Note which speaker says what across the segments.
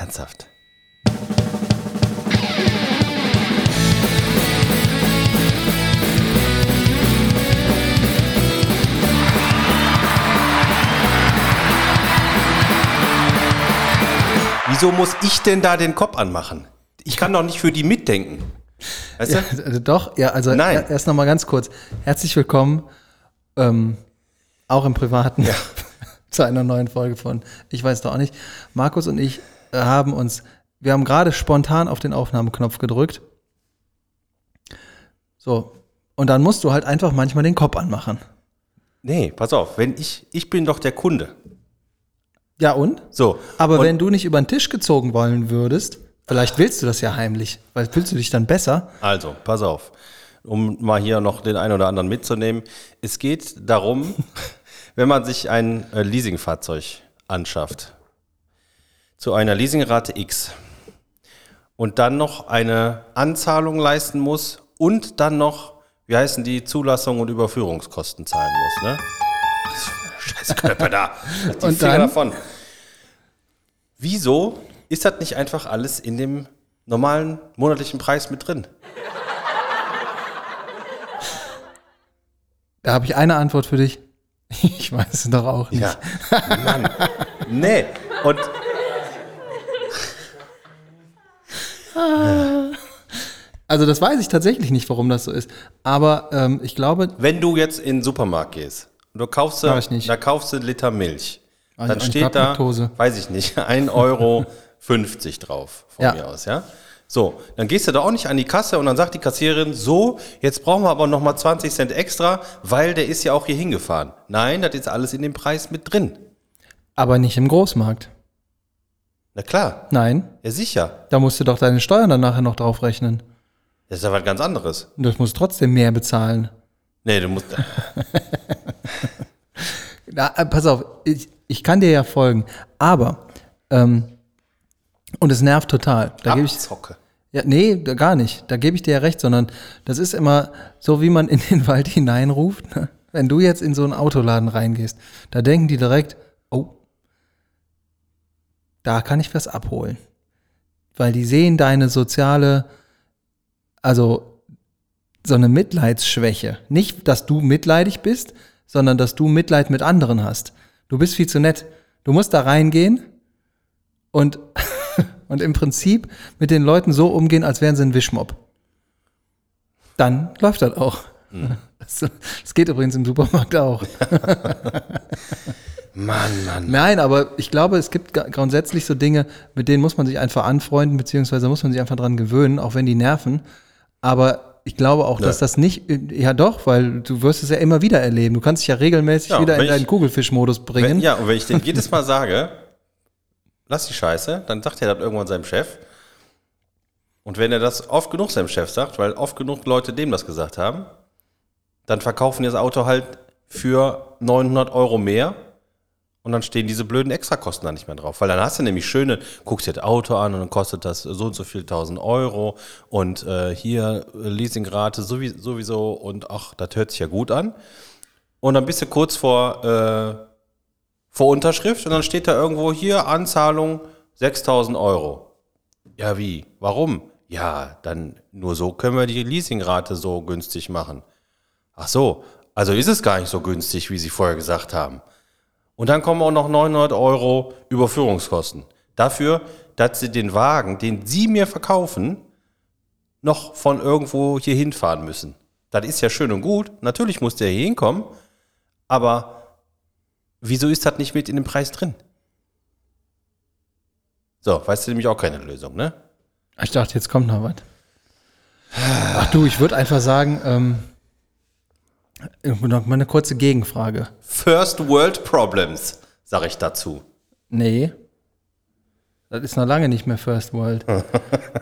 Speaker 1: Ernsthaft. Wieso muss ich denn da den Kopf anmachen? Ich kann doch nicht für die mitdenken. Weißt
Speaker 2: Ja,
Speaker 1: du?
Speaker 2: also doch, ja, also
Speaker 1: Nein.
Speaker 2: er- erst noch mal ganz kurz. Herzlich willkommen, ähm, auch im Privaten, zu einer neuen Folge von Ich weiß doch auch nicht. Markus und ich haben uns, wir haben gerade spontan auf den Aufnahmeknopf gedrückt. So, und dann musst du halt einfach manchmal den Kopf anmachen.
Speaker 1: Nee, pass auf, wenn ich, ich bin doch der Kunde.
Speaker 2: Ja und?
Speaker 1: So.
Speaker 2: Aber
Speaker 1: und,
Speaker 2: wenn du nicht über den Tisch gezogen wollen würdest, vielleicht willst du das ja heimlich, weil fühlst du dich dann besser.
Speaker 1: Also, pass auf, um mal hier noch den einen oder anderen mitzunehmen. Es geht darum, wenn man sich ein äh, Leasingfahrzeug anschafft, zu einer Leasingrate X und dann noch eine Anzahlung leisten muss und dann noch, wie heißen die, Zulassung und Überführungskosten zahlen muss, ne? Scheiß Körper da. Die
Speaker 2: Und
Speaker 1: Finger
Speaker 2: dann?
Speaker 1: davon. Wieso ist das nicht einfach alles in dem normalen monatlichen Preis mit drin?
Speaker 2: Da habe ich eine Antwort für dich. Ich weiß es doch auch nicht.
Speaker 1: Ja, Mann. Nee. Und
Speaker 2: Also das weiß ich tatsächlich nicht, warum das so ist. Aber ähm, ich glaube,
Speaker 1: wenn du jetzt in den Supermarkt gehst und du kaufst,
Speaker 2: nicht.
Speaker 1: da kaufst du einen Liter Milch,
Speaker 2: Ein-
Speaker 1: dann
Speaker 2: ein
Speaker 1: steht da, weiß ich nicht, 1,50 Euro drauf, von
Speaker 2: Ja.
Speaker 1: mir aus, ja? So, dann gehst du da auch nicht an die Kasse und dann sagt die Kassiererin, so, jetzt brauchen wir aber nochmal 20 Cent extra, weil der ist ja auch hier hingefahren. Nein, das ist alles in dem Preis mit drin.
Speaker 2: aber nicht im Großmarkt.
Speaker 1: Na klar,
Speaker 2: Nein,
Speaker 1: ja sicher.
Speaker 2: da musst du doch deine Steuern dann nachher noch draufrechnen.
Speaker 1: Das ist ja was ganz anderes.
Speaker 2: Und du musst trotzdem mehr bezahlen.
Speaker 1: Nee, du musst,
Speaker 2: Na, äh, pass auf, ich, ich kann dir ja folgen. Aber, ähm, und es nervt total. Da gebe ich, ja, nee, da gar nicht. Da gebe ich dir ja recht, sondern das ist immer so, wie man in den Wald hineinruft. Ne? Wenn du jetzt in so einen Autoladen reingehst, da denken die direkt, da kann ich was abholen. Weil die sehen deine soziale, also so eine Mitleidsschwäche. Nicht, dass du mitleidig bist, sondern dass du Mitleid mit anderen hast. Du bist viel zu nett. Du musst da reingehen und, und im Prinzip mit den Leuten so umgehen, als wären sie ein Wischmob. Dann läuft das auch. Das, das geht übrigens im Supermarkt auch.
Speaker 1: Mann, Mann.
Speaker 2: Nein, aber ich glaube, es gibt grundsätzlich so Dinge, mit denen muss man sich einfach anfreunden, beziehungsweise muss man sich einfach dran gewöhnen, auch wenn die nerven. Aber ich glaube auch, dass
Speaker 1: Ja.
Speaker 2: das nicht, ja doch, weil du wirst es ja immer wieder erleben. Du kannst dich ja regelmäßig
Speaker 1: Ja,
Speaker 2: wieder in
Speaker 1: ich-
Speaker 2: deinen Kugelfischmodus bringen.
Speaker 1: Wenn, ja, und wenn ich dem jedes Mal sage, lass die Scheiße, dann sagt er das irgendwann seinem Chef. Und wenn er das oft genug seinem Chef sagt, weil oft genug Leute dem das gesagt haben, dann verkaufen die das Auto halt für 900 Euro mehr und dann stehen diese blöden Extrakosten da nicht mehr drauf. Weil dann hast du nämlich schöne, guckst dir das Auto an und dann kostet das so und so viel tausend Euro und äh, hier äh, Leasingrate sowie- sowieso und ach, das hört sich ja gut an. Und dann bist du kurz vor, äh, vor Unterschrift und dann steht da irgendwo hier Anzahlung 6000 Euro. Ja, wie? Warum? Ja, dann nur so können wir die Leasingrate so günstig machen. Ach so, also ist es gar nicht so günstig, wie Sie vorher gesagt haben. Und dann kommen auch noch 900 Euro Überführungskosten. Dafür, dass Sie den Wagen, den Sie mir verkaufen, noch von irgendwo hier hinfahren müssen. Das ist ja schön und gut. Natürlich muss der hier hinkommen. Aber wieso ist das nicht mit in dem Preis drin? So, weißt du nämlich auch keine Lösung, ne?
Speaker 2: Ich dachte, jetzt kommt noch was. Ach du, ich würde einfach sagen, ähm, noch mal eine kurze Gegenfrage.
Speaker 1: First World Problems, sag ich dazu.
Speaker 2: Nee. Das ist noch lange nicht mehr First World.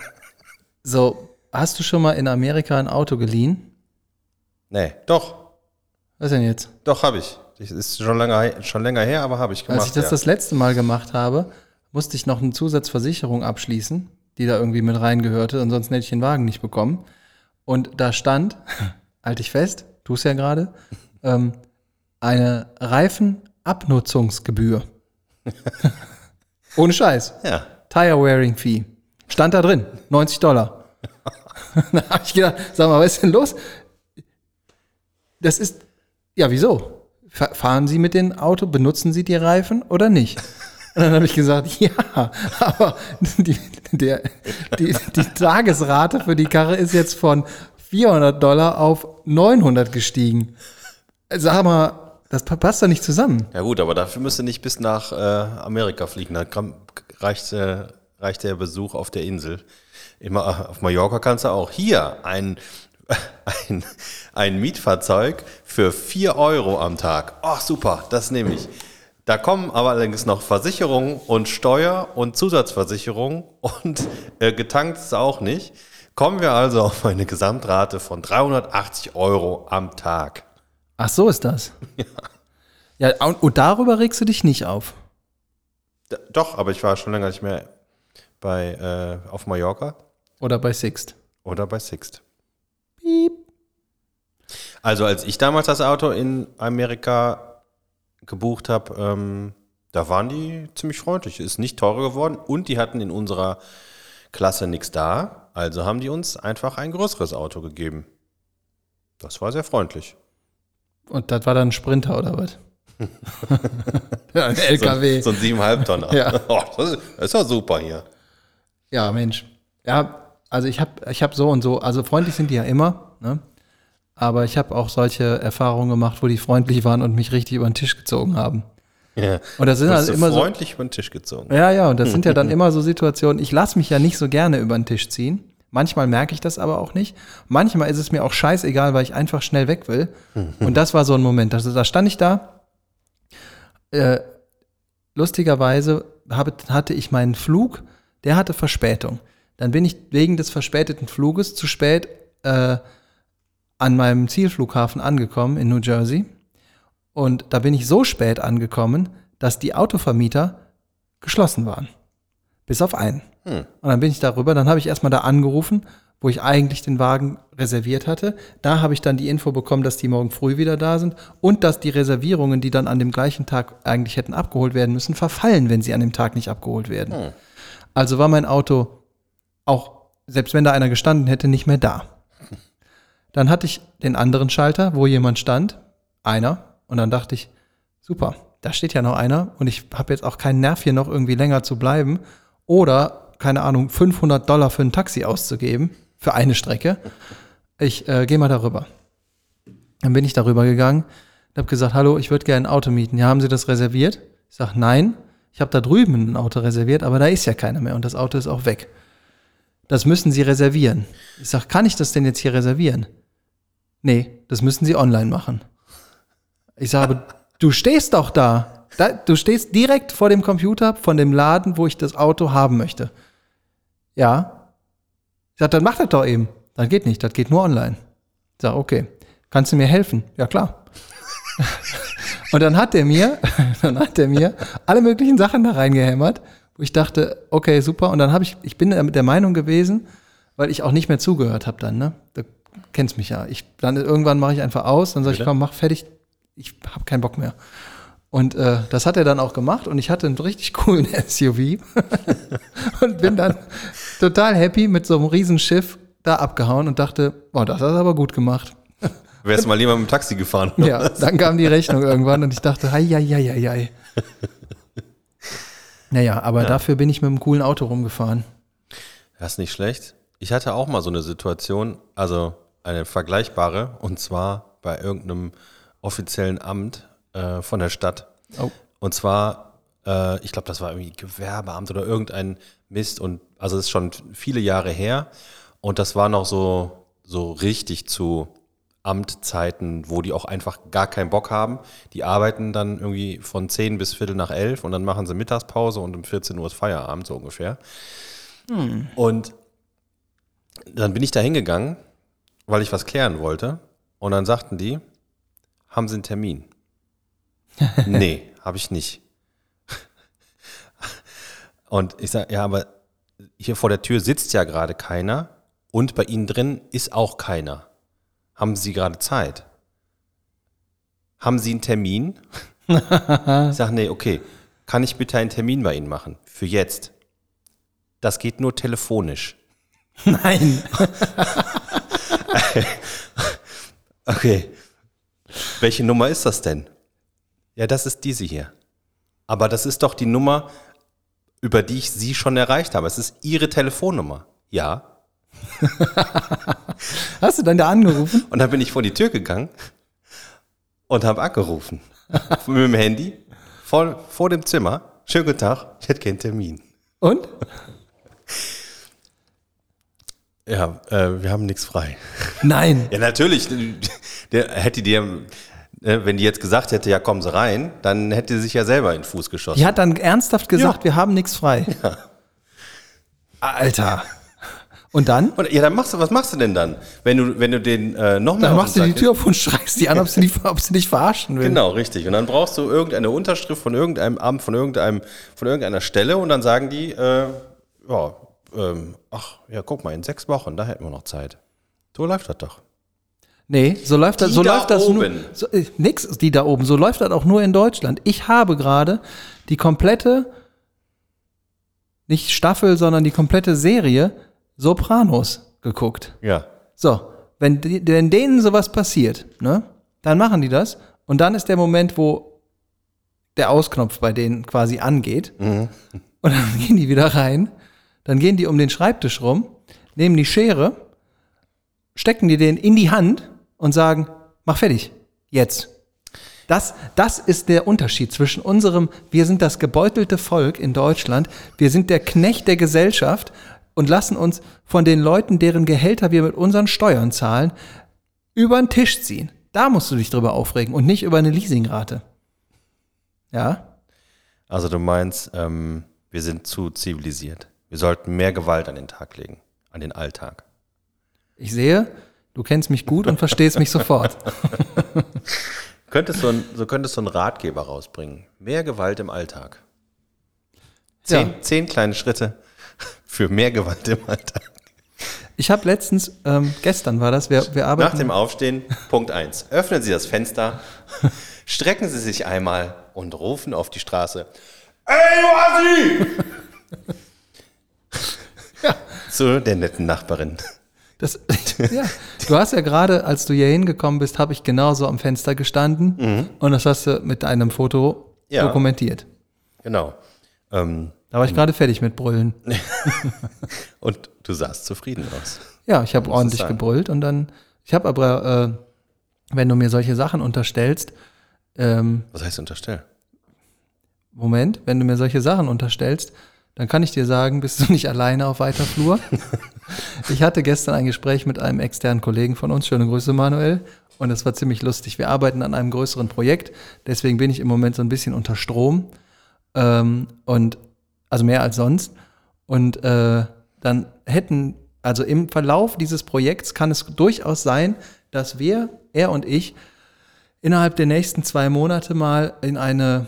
Speaker 2: so, hast du schon mal in Amerika ein Auto geliehen?
Speaker 1: Nee, doch,
Speaker 2: Was denn jetzt?
Speaker 1: doch habe ich. Das ist schon länger, schon länger her, aber habe ich gemacht.
Speaker 2: Als ich das
Speaker 1: ja.
Speaker 2: das letzte Mal gemacht habe, musste ich noch eine Zusatzversicherung abschließen, die da irgendwie mit reingehörte, ansonsten hätte ich den Wagen nicht bekommen. Und da stand, halte ich fest, tu es ja gerade, ähm, eine Reifenabnutzungsgebühr. Ohne Scheiß.
Speaker 1: ja,
Speaker 2: Tire Wearing Fee. Stand da drin, 90 Dollar. da habe ich gedacht, sag mal, was ist denn los? Das ist, ja, wieso? Fa- Fahren Sie mit dem Auto, benutzen Sie die Reifen oder nicht? Und dann habe ich gesagt, ja, aber die, der, die, die Tagesrate für die Karre ist jetzt von 400 Dollar auf 900 gestiegen. Sag mal, das pa- passt doch nicht zusammen.
Speaker 1: Ja gut, aber dafür müsst ihr nicht bis nach äh, Amerika fliegen. Da reicht, äh, reicht der Besuch auf der Insel. Immer äh, auf Mallorca kannst du auch. Hier ein, ein, ein Mietfahrzeug für 4 Euro am Tag. Ach super, das nehme ich. Da kommen aber allerdings noch Versicherung und Steuer und Zusatzversicherung und äh, getankt ist auch nicht. Kommen wir also auf eine Gesamtrate von 380 Euro am Tag.
Speaker 2: Ach, so ist das. Ja, und, und darüber regst du dich nicht auf.
Speaker 1: D- Doch, aber ich war schon länger nicht mehr bei, äh, auf Mallorca
Speaker 2: Oder bei Sixt.
Speaker 1: oder bei Sixt.
Speaker 2: Piep.
Speaker 1: Also als ich damals das Auto in Amerika gebucht habe, ähm, da waren die ziemlich freundlich. Ist nicht teurer geworden und die hatten in unserer Klasse nichts da. Also haben die uns einfach ein größeres Auto gegeben. Das war sehr freundlich.
Speaker 2: Und das war dann ein Sprinter oder was? ja, ein LKW.
Speaker 1: So, so ein 7,5 Tonner.
Speaker 2: Ja.
Speaker 1: Oh, das ist- ja super hier.
Speaker 2: Ja, Mensch. Ja, also ich habe ich hab so und so, also freundlich sind die ja immer, ne? Aber ich habe auch solche Erfahrungen gemacht, wo die freundlich waren und mich richtig über den Tisch gezogen haben.
Speaker 1: Ja.
Speaker 2: Und das sind halt immer so.
Speaker 1: freundlich über den Tisch gezogen.
Speaker 2: Ja, ja, und das sind ja dann immer so Situationen, ich lasse mich ja nicht so gerne über den Tisch ziehen. Manchmal merke ich das aber auch nicht. Manchmal ist es mir auch scheißegal, weil ich einfach schnell weg will. Und das war so ein Moment. Also da stand ich da. Äh, lustigerweise habe, hatte ich meinen Flug, der hatte Verspätung. Dann bin ich wegen des verspäteten Fluges zu spät äh, an meinem Zielflughafen angekommen in New Jersey. Und da bin ich so spät angekommen, dass die Autovermieter geschlossen waren. Bis auf einen. Und dann bin ich darüber, dann habe ich erstmal da angerufen, wo ich eigentlich den Wagen reserviert hatte. Da habe ich dann die Info bekommen, dass die morgen früh wieder da sind und dass die Reservierungen, die dann an dem gleichen Tag eigentlich hätten abgeholt werden müssen, verfallen, wenn sie an dem Tag nicht abgeholt werden. Also war mein Auto auch, selbst wenn da einer gestanden hätte, nicht mehr da. Dann hatte ich den anderen Schalter, wo jemand stand, einer, und dann dachte ich, super, da steht ja noch einer und ich habe jetzt auch keinen Nerv hier noch irgendwie länger zu bleiben oder, keine Ahnung, 500 Dollar für ein Taxi auszugeben, für eine Strecke. Ich äh, gehe mal darüber. Dann bin ich darüber gegangen und habe gesagt, hallo, ich würde gerne ein Auto mieten. Ja, haben Sie das reserviert? Ich sage, nein, ich habe da drüben ein Auto reserviert, aber da ist ja keiner mehr und das Auto ist auch weg. Das müssen Sie reservieren. Ich sage, kann ich das denn jetzt hier reservieren? Nee, das müssen Sie online machen. Ich sage, du stehst doch da. da. Du stehst direkt vor dem Computer von dem Laden, wo ich das Auto haben möchte. Ja. Ich sage, dann mach das doch eben. Das geht nicht, das geht nur online. Ich sage, okay. Kannst du mir helfen? Ja, klar. Und dann hat er mir, dann hat er mir alle möglichen Sachen da reingehämmert, wo ich dachte, okay, super. Und dann habe ich, ich bin mit der Meinung gewesen, weil ich auch nicht mehr zugehört habe dann, ne? Du kennst mich ja. Ich, dann irgendwann mache ich einfach aus, dann sage ich, komm, mach fertig, ich habe keinen Bock mehr. Und äh, das hat er dann auch gemacht und ich hatte einen richtig coolen SUV und bin dann total happy mit so einem Riesenschiff da abgehauen und dachte, boah, das hat er aber gut gemacht.
Speaker 1: Wärst du mal lieber mit dem Taxi gefahren?
Speaker 2: Ja, dann kam die Rechnung irgendwann und ich dachte, hei, hei, hei, hei. Naja, aber dafür bin ich mit einem coolen Auto rumgefahren.
Speaker 1: Das ist nicht schlecht. Ich hatte auch mal so eine Situation, also eine vergleichbare, und zwar bei irgendeinem offiziellen Amt äh, von der Stadt.
Speaker 2: Oh.
Speaker 1: Und zwar, äh, ich glaube, das war irgendwie Gewerbeamt oder irgendein Mist. Und also das ist schon viele Jahre her. Und das war noch so, so richtig zu Amtzeiten, wo die auch einfach gar keinen Bock haben. Die arbeiten dann irgendwie von 10 bis Viertel nach 11 und dann machen sie Mittagspause und um 14 Uhr ist Feierabend, so ungefähr. Und dann bin ich da hingegangen, weil ich was klären wollte. Und dann sagten die, haben Sie einen Termin? nee, habe ich nicht. Und ich sage, ja, aber hier vor der Tür sitzt ja gerade keiner und bei Ihnen drin ist auch keiner. Haben Sie gerade Zeit? Haben Sie einen Termin? ich sage, nee, okay. Kann ich bitte einen Termin bei Ihnen machen? Für jetzt? das geht nur telefonisch.
Speaker 2: Nein.
Speaker 1: Okay. Welche Nummer ist das denn? Ja, das ist diese hier. Aber das ist doch die Nummer, über die ich Sie schon erreicht habe. Es ist Ihre Telefonnummer. Ja.
Speaker 2: Hast du dann da angerufen?
Speaker 1: Und dann bin ich vor die Tür gegangen und habe angerufen. Mit dem Handy vor, vor dem Zimmer. Schönen guten Tag, ich hätte keinen Termin.
Speaker 2: Und?
Speaker 1: Ja, äh, wir haben nichts frei.
Speaker 2: Nein.
Speaker 1: Ja, natürlich. Der hätte dir, wenn die jetzt gesagt hätte, ja, kommen Sie rein, dann hätte sie sich ja selber in den Fuß geschossen.
Speaker 2: Die hat dann ernsthaft gesagt, wir haben nichts frei. Alter. Und dann?
Speaker 1: Und, ja, dann machst du, was machst du denn dann? Wenn du, wenn du den äh, noch mehr
Speaker 2: Dann machst du die Tür auf und schreist die an, ob sie, nicht, ob sie nicht verarschen will.
Speaker 1: Genau, richtig. Und dann brauchst du irgendeine Unterschrift von irgendeinem Amt, von irgendeinem, von irgendeiner Stelle und dann sagen die, äh, ja, ähm, ach, ja, guck mal, in sechs Wochen, da hätten wir noch Zeit. So läuft das doch.
Speaker 2: Nee, so läuft das,
Speaker 1: Die
Speaker 2: so
Speaker 1: da
Speaker 2: läuft das
Speaker 1: oben.
Speaker 2: nur. So, äh, nix die da oben. So läuft das auch nur in Deutschland. Ich habe gerade die komplette, nicht Staffel, sondern die komplette Serie Sopranos geguckt.
Speaker 1: Ja.
Speaker 2: So, wenn, wenn denen sowas passiert, ne, dann machen die das und dann ist der Moment, wo der Ausknopf bei denen quasi angeht und dann gehen die wieder rein, dann gehen die um den Schreibtisch rum, nehmen die Schere, stecken die den in die Hand und sagen, mach fertig, jetzt. Das, das ist der Unterschied zwischen unserem, wir sind das gebeutelte Volk in Deutschland, wir sind der Knecht der Gesellschaft und lassen uns von den Leuten, deren Gehälter wir mit unseren Steuern zahlen, über den Tisch ziehen. Da musst du dich drüber aufregen und nicht über eine Leasingrate. Ja?
Speaker 1: Also du meinst, ähm, wir sind zu zivilisiert. Wir sollten mehr Gewalt an den Tag legen, an den Alltag.
Speaker 2: Ich sehe, du kennst mich gut und verstehst mich sofort.
Speaker 1: Könntest du ein, so könntest du einen Ratgeber rausbringen. Mehr Gewalt im Alltag. Zehn,
Speaker 2: Ja.
Speaker 1: zehn kleine Schritte für mehr Gewalt im Alltag.
Speaker 2: Ich habe letztens, ähm, gestern war das, wir, wir
Speaker 1: Nach
Speaker 2: arbeiten.
Speaker 1: dem Aufstehen, Punkt 1. Öffnen Sie das Fenster, strecken Sie sich einmal und rufen auf die Straße. Ey, du Assi! Zu der netten Nachbarin.
Speaker 2: Das, ja, du hast ja gerade, als du hier hingekommen bist, habe ich genauso am Fenster gestanden und das hast du mit einem Foto
Speaker 1: Ja.
Speaker 2: dokumentiert.
Speaker 1: Genau. Ähm,
Speaker 2: Da war ich gerade fertig mit Brüllen.
Speaker 1: und du sahst zufrieden aus.
Speaker 2: Ja, ich habe ordentlich gebrüllt und dann, ich habe aber, äh, wenn du mir solche Sachen unterstellst, ähm,
Speaker 1: Was heißt unterstellen?
Speaker 2: Moment, wenn du mir solche Sachen unterstellst, dann kann ich dir sagen, bist du nicht alleine auf weiter Flur. ich hatte gestern ein Gespräch mit einem externen Kollegen von uns, schöne Grüße Manuel, und es war ziemlich lustig. Wir arbeiten an einem größeren Projekt, deswegen bin ich im Moment so ein bisschen unter Strom ähm, und also mehr als sonst. Und äh, dann hätten, also im Verlauf dieses Projekts kann es durchaus sein, dass wir, er und ich, innerhalb der nächsten zwei Monate mal in eine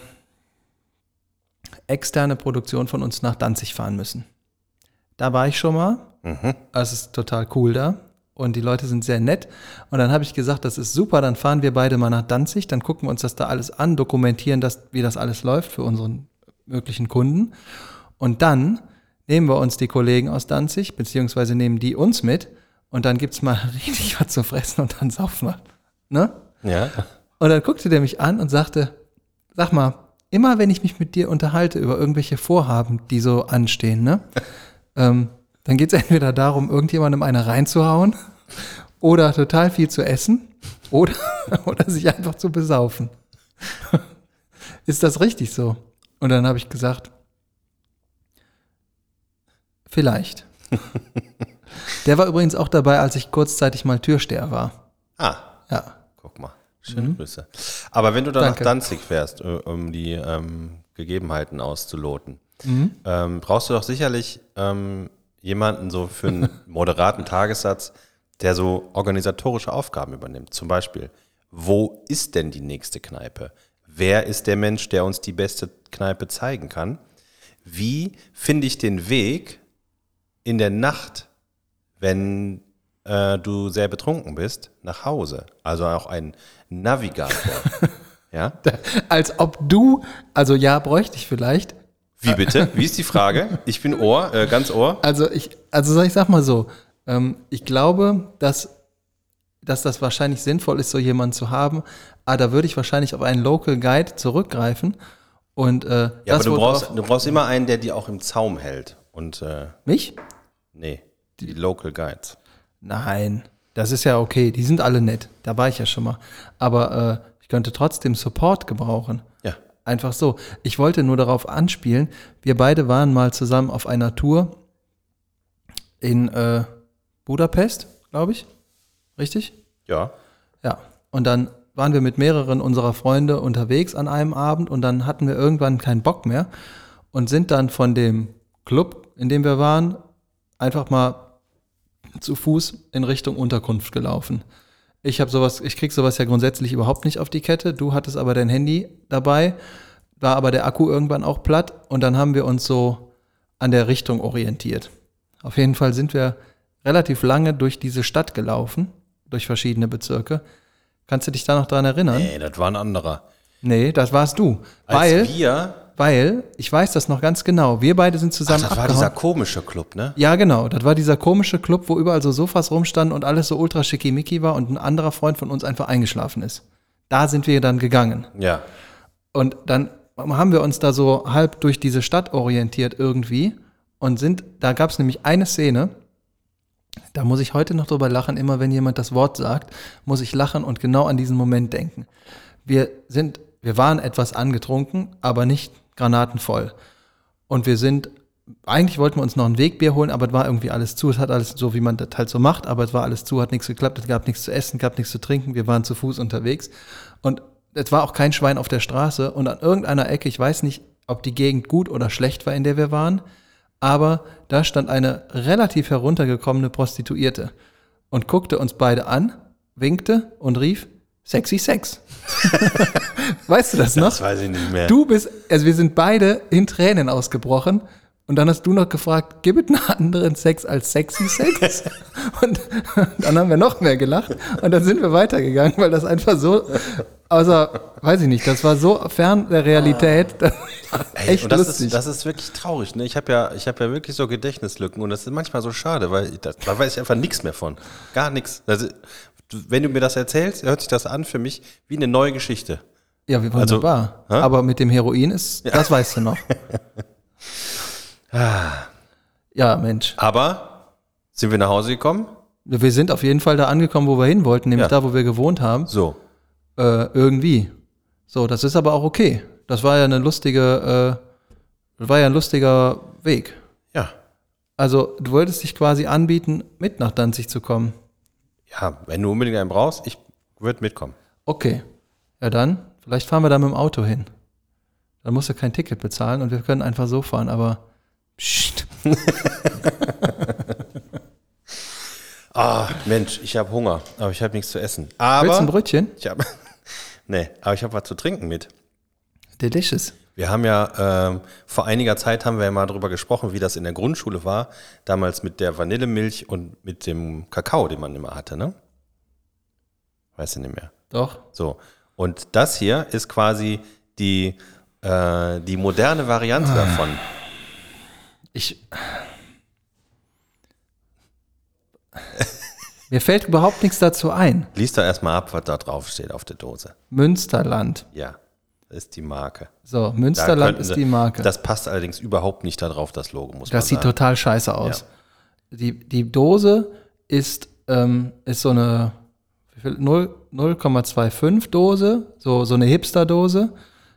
Speaker 2: externe Produktion von uns nach Danzig fahren müssen. Da war ich schon mal. Es ist total cool da. Und die Leute sind sehr nett. Und dann habe ich gesagt, das ist super, dann fahren wir beide mal nach Danzig, dann gucken wir uns das da alles an, dokumentieren das, wie das alles läuft für unseren möglichen Kunden. Und dann nehmen wir uns die Kollegen aus Danzig, beziehungsweise nehmen die uns mit und dann gibt's mal richtig was zu fressen und dann saufen wir. Ne?
Speaker 1: Ja.
Speaker 2: Und dann guckte der mich an und sagte, sag mal, immer wenn ich mich mit dir unterhalte über irgendwelche Vorhaben, die so anstehen, ne, ähm, dann geht es entweder darum, irgendjemandem eine reinzuhauen oder total viel zu essen oder, oder sich einfach zu besaufen. Ist das richtig so? Und dann habe ich gesagt, vielleicht. Der war übrigens auch dabei, als ich kurzzeitig mal Türsteher war.
Speaker 1: Ah,
Speaker 2: Ja.
Speaker 1: guck mal. Schöne Grüße. Aber wenn du dann
Speaker 2: Mhm. Danke.
Speaker 1: nach Danzig fährst, äh, um die ähm, Gegebenheiten auszuloten,
Speaker 2: Mhm.
Speaker 1: ähm, brauchst du doch sicherlich ähm, jemanden so für einen moderaten Tagessatz, der so organisatorische Aufgaben übernimmt. Zum Beispiel, wo ist denn die nächste Kneipe? Wer ist der Mensch, der uns die beste Kneipe zeigen kann? Wie finde ich den Weg in der Nacht, wenn äh, du sehr betrunken bist, nach Hause? Also auch ein Navigator. ja?
Speaker 2: Als ob du, also ja, bräuchte ich vielleicht,
Speaker 1: Wie bitte? Wie ist die Frage? Ich bin Ohr, äh, ganz Ohr.
Speaker 2: Also ich, also ich sag mal so, ähm, ich glaube, dass, dass das wahrscheinlich sinnvoll ist, so jemanden zu haben, aber da würde ich wahrscheinlich auf einen Local Guide zurückgreifen. Und äh,
Speaker 1: Ja, aber du brauchst, du brauchst immer einen, der die auch im Zaum hält. Und äh,
Speaker 2: mich?
Speaker 1: nee, die Local Guides.
Speaker 2: Nein, das ist ja okay. Die sind alle nett. Da war ich ja schon mal. Aber äh, ich könnte trotzdem Support gebrauchen.
Speaker 1: Ja.
Speaker 2: Einfach so. Ich wollte nur darauf anspielen, wir beide waren mal zusammen auf einer Tour in äh, Budapest, glaube ich. Richtig?
Speaker 1: Ja.
Speaker 2: Ja. Und dann waren wir mit mehreren unserer Freunde unterwegs an einem Abend und dann hatten wir irgendwann keinen Bock mehr und sind dann von dem Club, in dem wir waren, einfach mal zu Fuß in Richtung Unterkunft gelaufen. Ich habe sowas, ich krieg sowas ja grundsätzlich überhaupt nicht auf die Kette. Du hattest aber dein Handy dabei, war aber der Akku irgendwann auch platt und dann haben wir uns so an der Richtung orientiert. Auf jeden Fall sind wir relativ lange durch diese Stadt gelaufen, durch verschiedene Bezirke. Kannst du dich da noch dran erinnern?
Speaker 1: Nee, das war ein anderer.
Speaker 2: Nee, das warst du.
Speaker 1: Als
Speaker 2: weil,
Speaker 1: wir,
Speaker 2: weil, ich weiß das noch ganz genau, wir beide sind
Speaker 1: ach,
Speaker 2: zusammen
Speaker 1: das war
Speaker 2: abgehauen.
Speaker 1: dieser komische Club, ne?
Speaker 2: Ja, genau. Das war dieser komische Club, wo überall so Sofas rumstanden und alles so ultra schickimicki war und ein anderer Freund von uns einfach eingeschlafen ist. Da sind wir dann gegangen.
Speaker 1: Ja.
Speaker 2: Und dann haben wir uns da so halb durch diese Stadt orientiert irgendwie und sind, da gab es nämlich eine Szene, da muss ich heute noch drüber lachen, immer wenn jemand das Wort sagt, muss ich lachen und genau an diesen Moment denken. Wir sind, wir waren etwas angetrunken, aber nicht granatenvoll. Und wir sind, eigentlich wollten wir uns noch ein Wegbier holen, aber es war irgendwie alles zu. Es hat alles so, wie man das halt so macht, aber es war alles zu, hat nichts geklappt, es gab nichts zu essen, gab nichts zu trinken, wir waren zu Fuß unterwegs. Und es war auch kein Schwein auf der Straße und an irgendeiner Ecke, ich weiß nicht, ob die Gegend gut oder schlecht war, in der wir waren, aber da stand eine relativ heruntergekommene Prostituierte und guckte uns beide an, winkte und rief, sexy Sex. weißt du das noch?
Speaker 1: Das weiß ich nicht mehr.
Speaker 2: Du bist, also wir sind beide in Tränen ausgebrochen. Und dann hast du noch gefragt, gibt es einen anderen Sex als sexy Sex? Und dann haben wir noch mehr gelacht. Und dann sind wir weitergegangen, weil das einfach so, außer, weiß ich nicht, das war so fern der Realität. Das
Speaker 1: Ey,
Speaker 2: echt
Speaker 1: und das
Speaker 2: lustig.
Speaker 1: ist, das ist wirklich traurig. Ne? Ich habe ja, ich hab ja wirklich so Gedächtnislücken und das ist manchmal so schade, weil ich, das, da weiß ich einfach nichts mehr von. Gar nichts. Also, wenn du mir das erzählst, hört sich das an für mich wie eine neue Geschichte.
Speaker 2: ja, wie
Speaker 1: also,
Speaker 2: wunderbar.
Speaker 1: hä?
Speaker 2: Aber mit dem Heroin ist, das weißt du noch. ja, Mensch.
Speaker 1: Aber sind wir nach Hause gekommen?
Speaker 2: Wir sind auf jeden Fall da angekommen, wo wir hin wollten, nämlich
Speaker 1: Ja.
Speaker 2: da, wo wir gewohnt haben.
Speaker 1: So.
Speaker 2: Äh, irgendwie. So, das ist aber auch okay. Das war ja eine lustige, äh, das war ja ein lustiger Weg.
Speaker 1: Ja.
Speaker 2: Also, du wolltest dich quasi anbieten, mit nach Danzig zu kommen.
Speaker 1: Ja, wenn du unbedingt einen brauchst, ich würde mitkommen.
Speaker 2: Okay. Ja, dann, vielleicht fahren wir da mit dem Auto hin. Dann musst du kein Ticket bezahlen und wir können einfach so fahren, aber. Psst.
Speaker 1: Ah, Mensch, ich habe Hunger, aber ich habe nichts zu essen.
Speaker 2: Willst du ein
Speaker 1: Aber
Speaker 2: Brötchen?
Speaker 1: ich habe Nee, aber ich habe was zu trinken mit.
Speaker 2: Delicious.
Speaker 1: Wir haben ja ähm, vor einiger Zeit haben wir ja mal darüber gesprochen, wie das in der Grundschule war, damals mit der Vanillemilch und mit dem Kakao, den man immer hatte, ne? Weißt du nicht mehr.
Speaker 2: Doch.
Speaker 1: So. Und das hier ist quasi die, äh, die moderne Variante davon.
Speaker 2: Ich. Mir fällt überhaupt nichts dazu ein.
Speaker 1: Lies da erstmal ab, was da drauf steht auf der Dose.
Speaker 2: Münsterland.
Speaker 1: Ja, ist die Marke.
Speaker 2: So, Münsterland
Speaker 1: könnten
Speaker 2: ist die Marke.
Speaker 1: Das passt allerdings überhaupt nicht da drauf, das Logo, muss
Speaker 2: Das
Speaker 1: man
Speaker 2: sieht
Speaker 1: sagen.
Speaker 2: total scheiße aus. Die, die Dose ist, ähm, ist so eine wie viel? 0 0,25 Dose, so, so eine Hipster-Dose.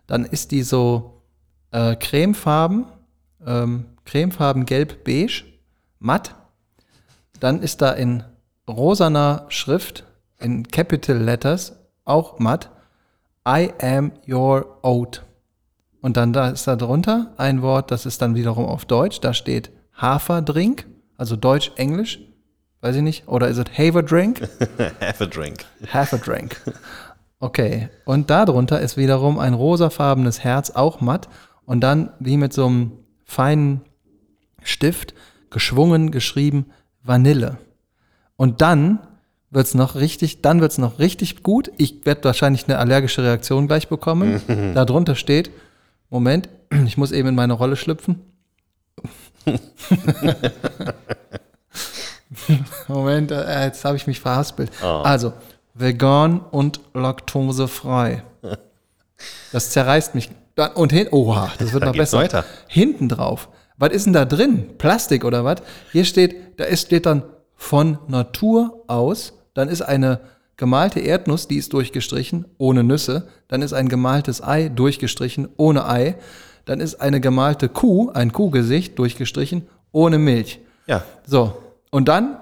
Speaker 2: Dann ist die so äh, cremefarben, ähm, cremefarben gelb-beige, matt. Dann ist da in rosaner Schrift, in Capital Letters, auch matt, I am your oat. Und dann da ist da drunter ein Wort, das ist dann wiederum auf Deutsch. Da steht Haferdrink, also Deutsch-Englisch. Weiß ich nicht. Oder ist es Haverdrink?
Speaker 1: Have a drink.
Speaker 2: Haverdrink. Okay. Und darunter ist wiederum ein rosafarbenes Herz, auch matt. Und dann wie mit so einem feinen Stift geschwungen geschrieben Vanille. Und dann wird's noch richtig, dann wird's noch richtig gut. Ich werde wahrscheinlich eine allergische Reaktion gleich bekommen. Darunter steht Moment, ich muss eben in meine Rolle schlüpfen. Moment, äh, jetzt habe ich mich verhaspelt. Also, vegan und laktosefrei. Das zerreißt mich. Und hin, oha, das wird noch besser.
Speaker 1: weiter.
Speaker 2: Hinten drauf. Was ist denn da drin? Plastik oder was? Hier steht, da ist, steht dann von Natur aus. Dann ist eine gemalte Erdnuss, die ist durchgestrichen, ohne Nüsse. Dann ist ein gemaltes Ei durchgestrichen, ohne Ei. Dann ist eine gemalte Kuh, ein Kuhgesicht durchgestrichen, ohne Milch.
Speaker 1: Ja,
Speaker 2: So. Und dann,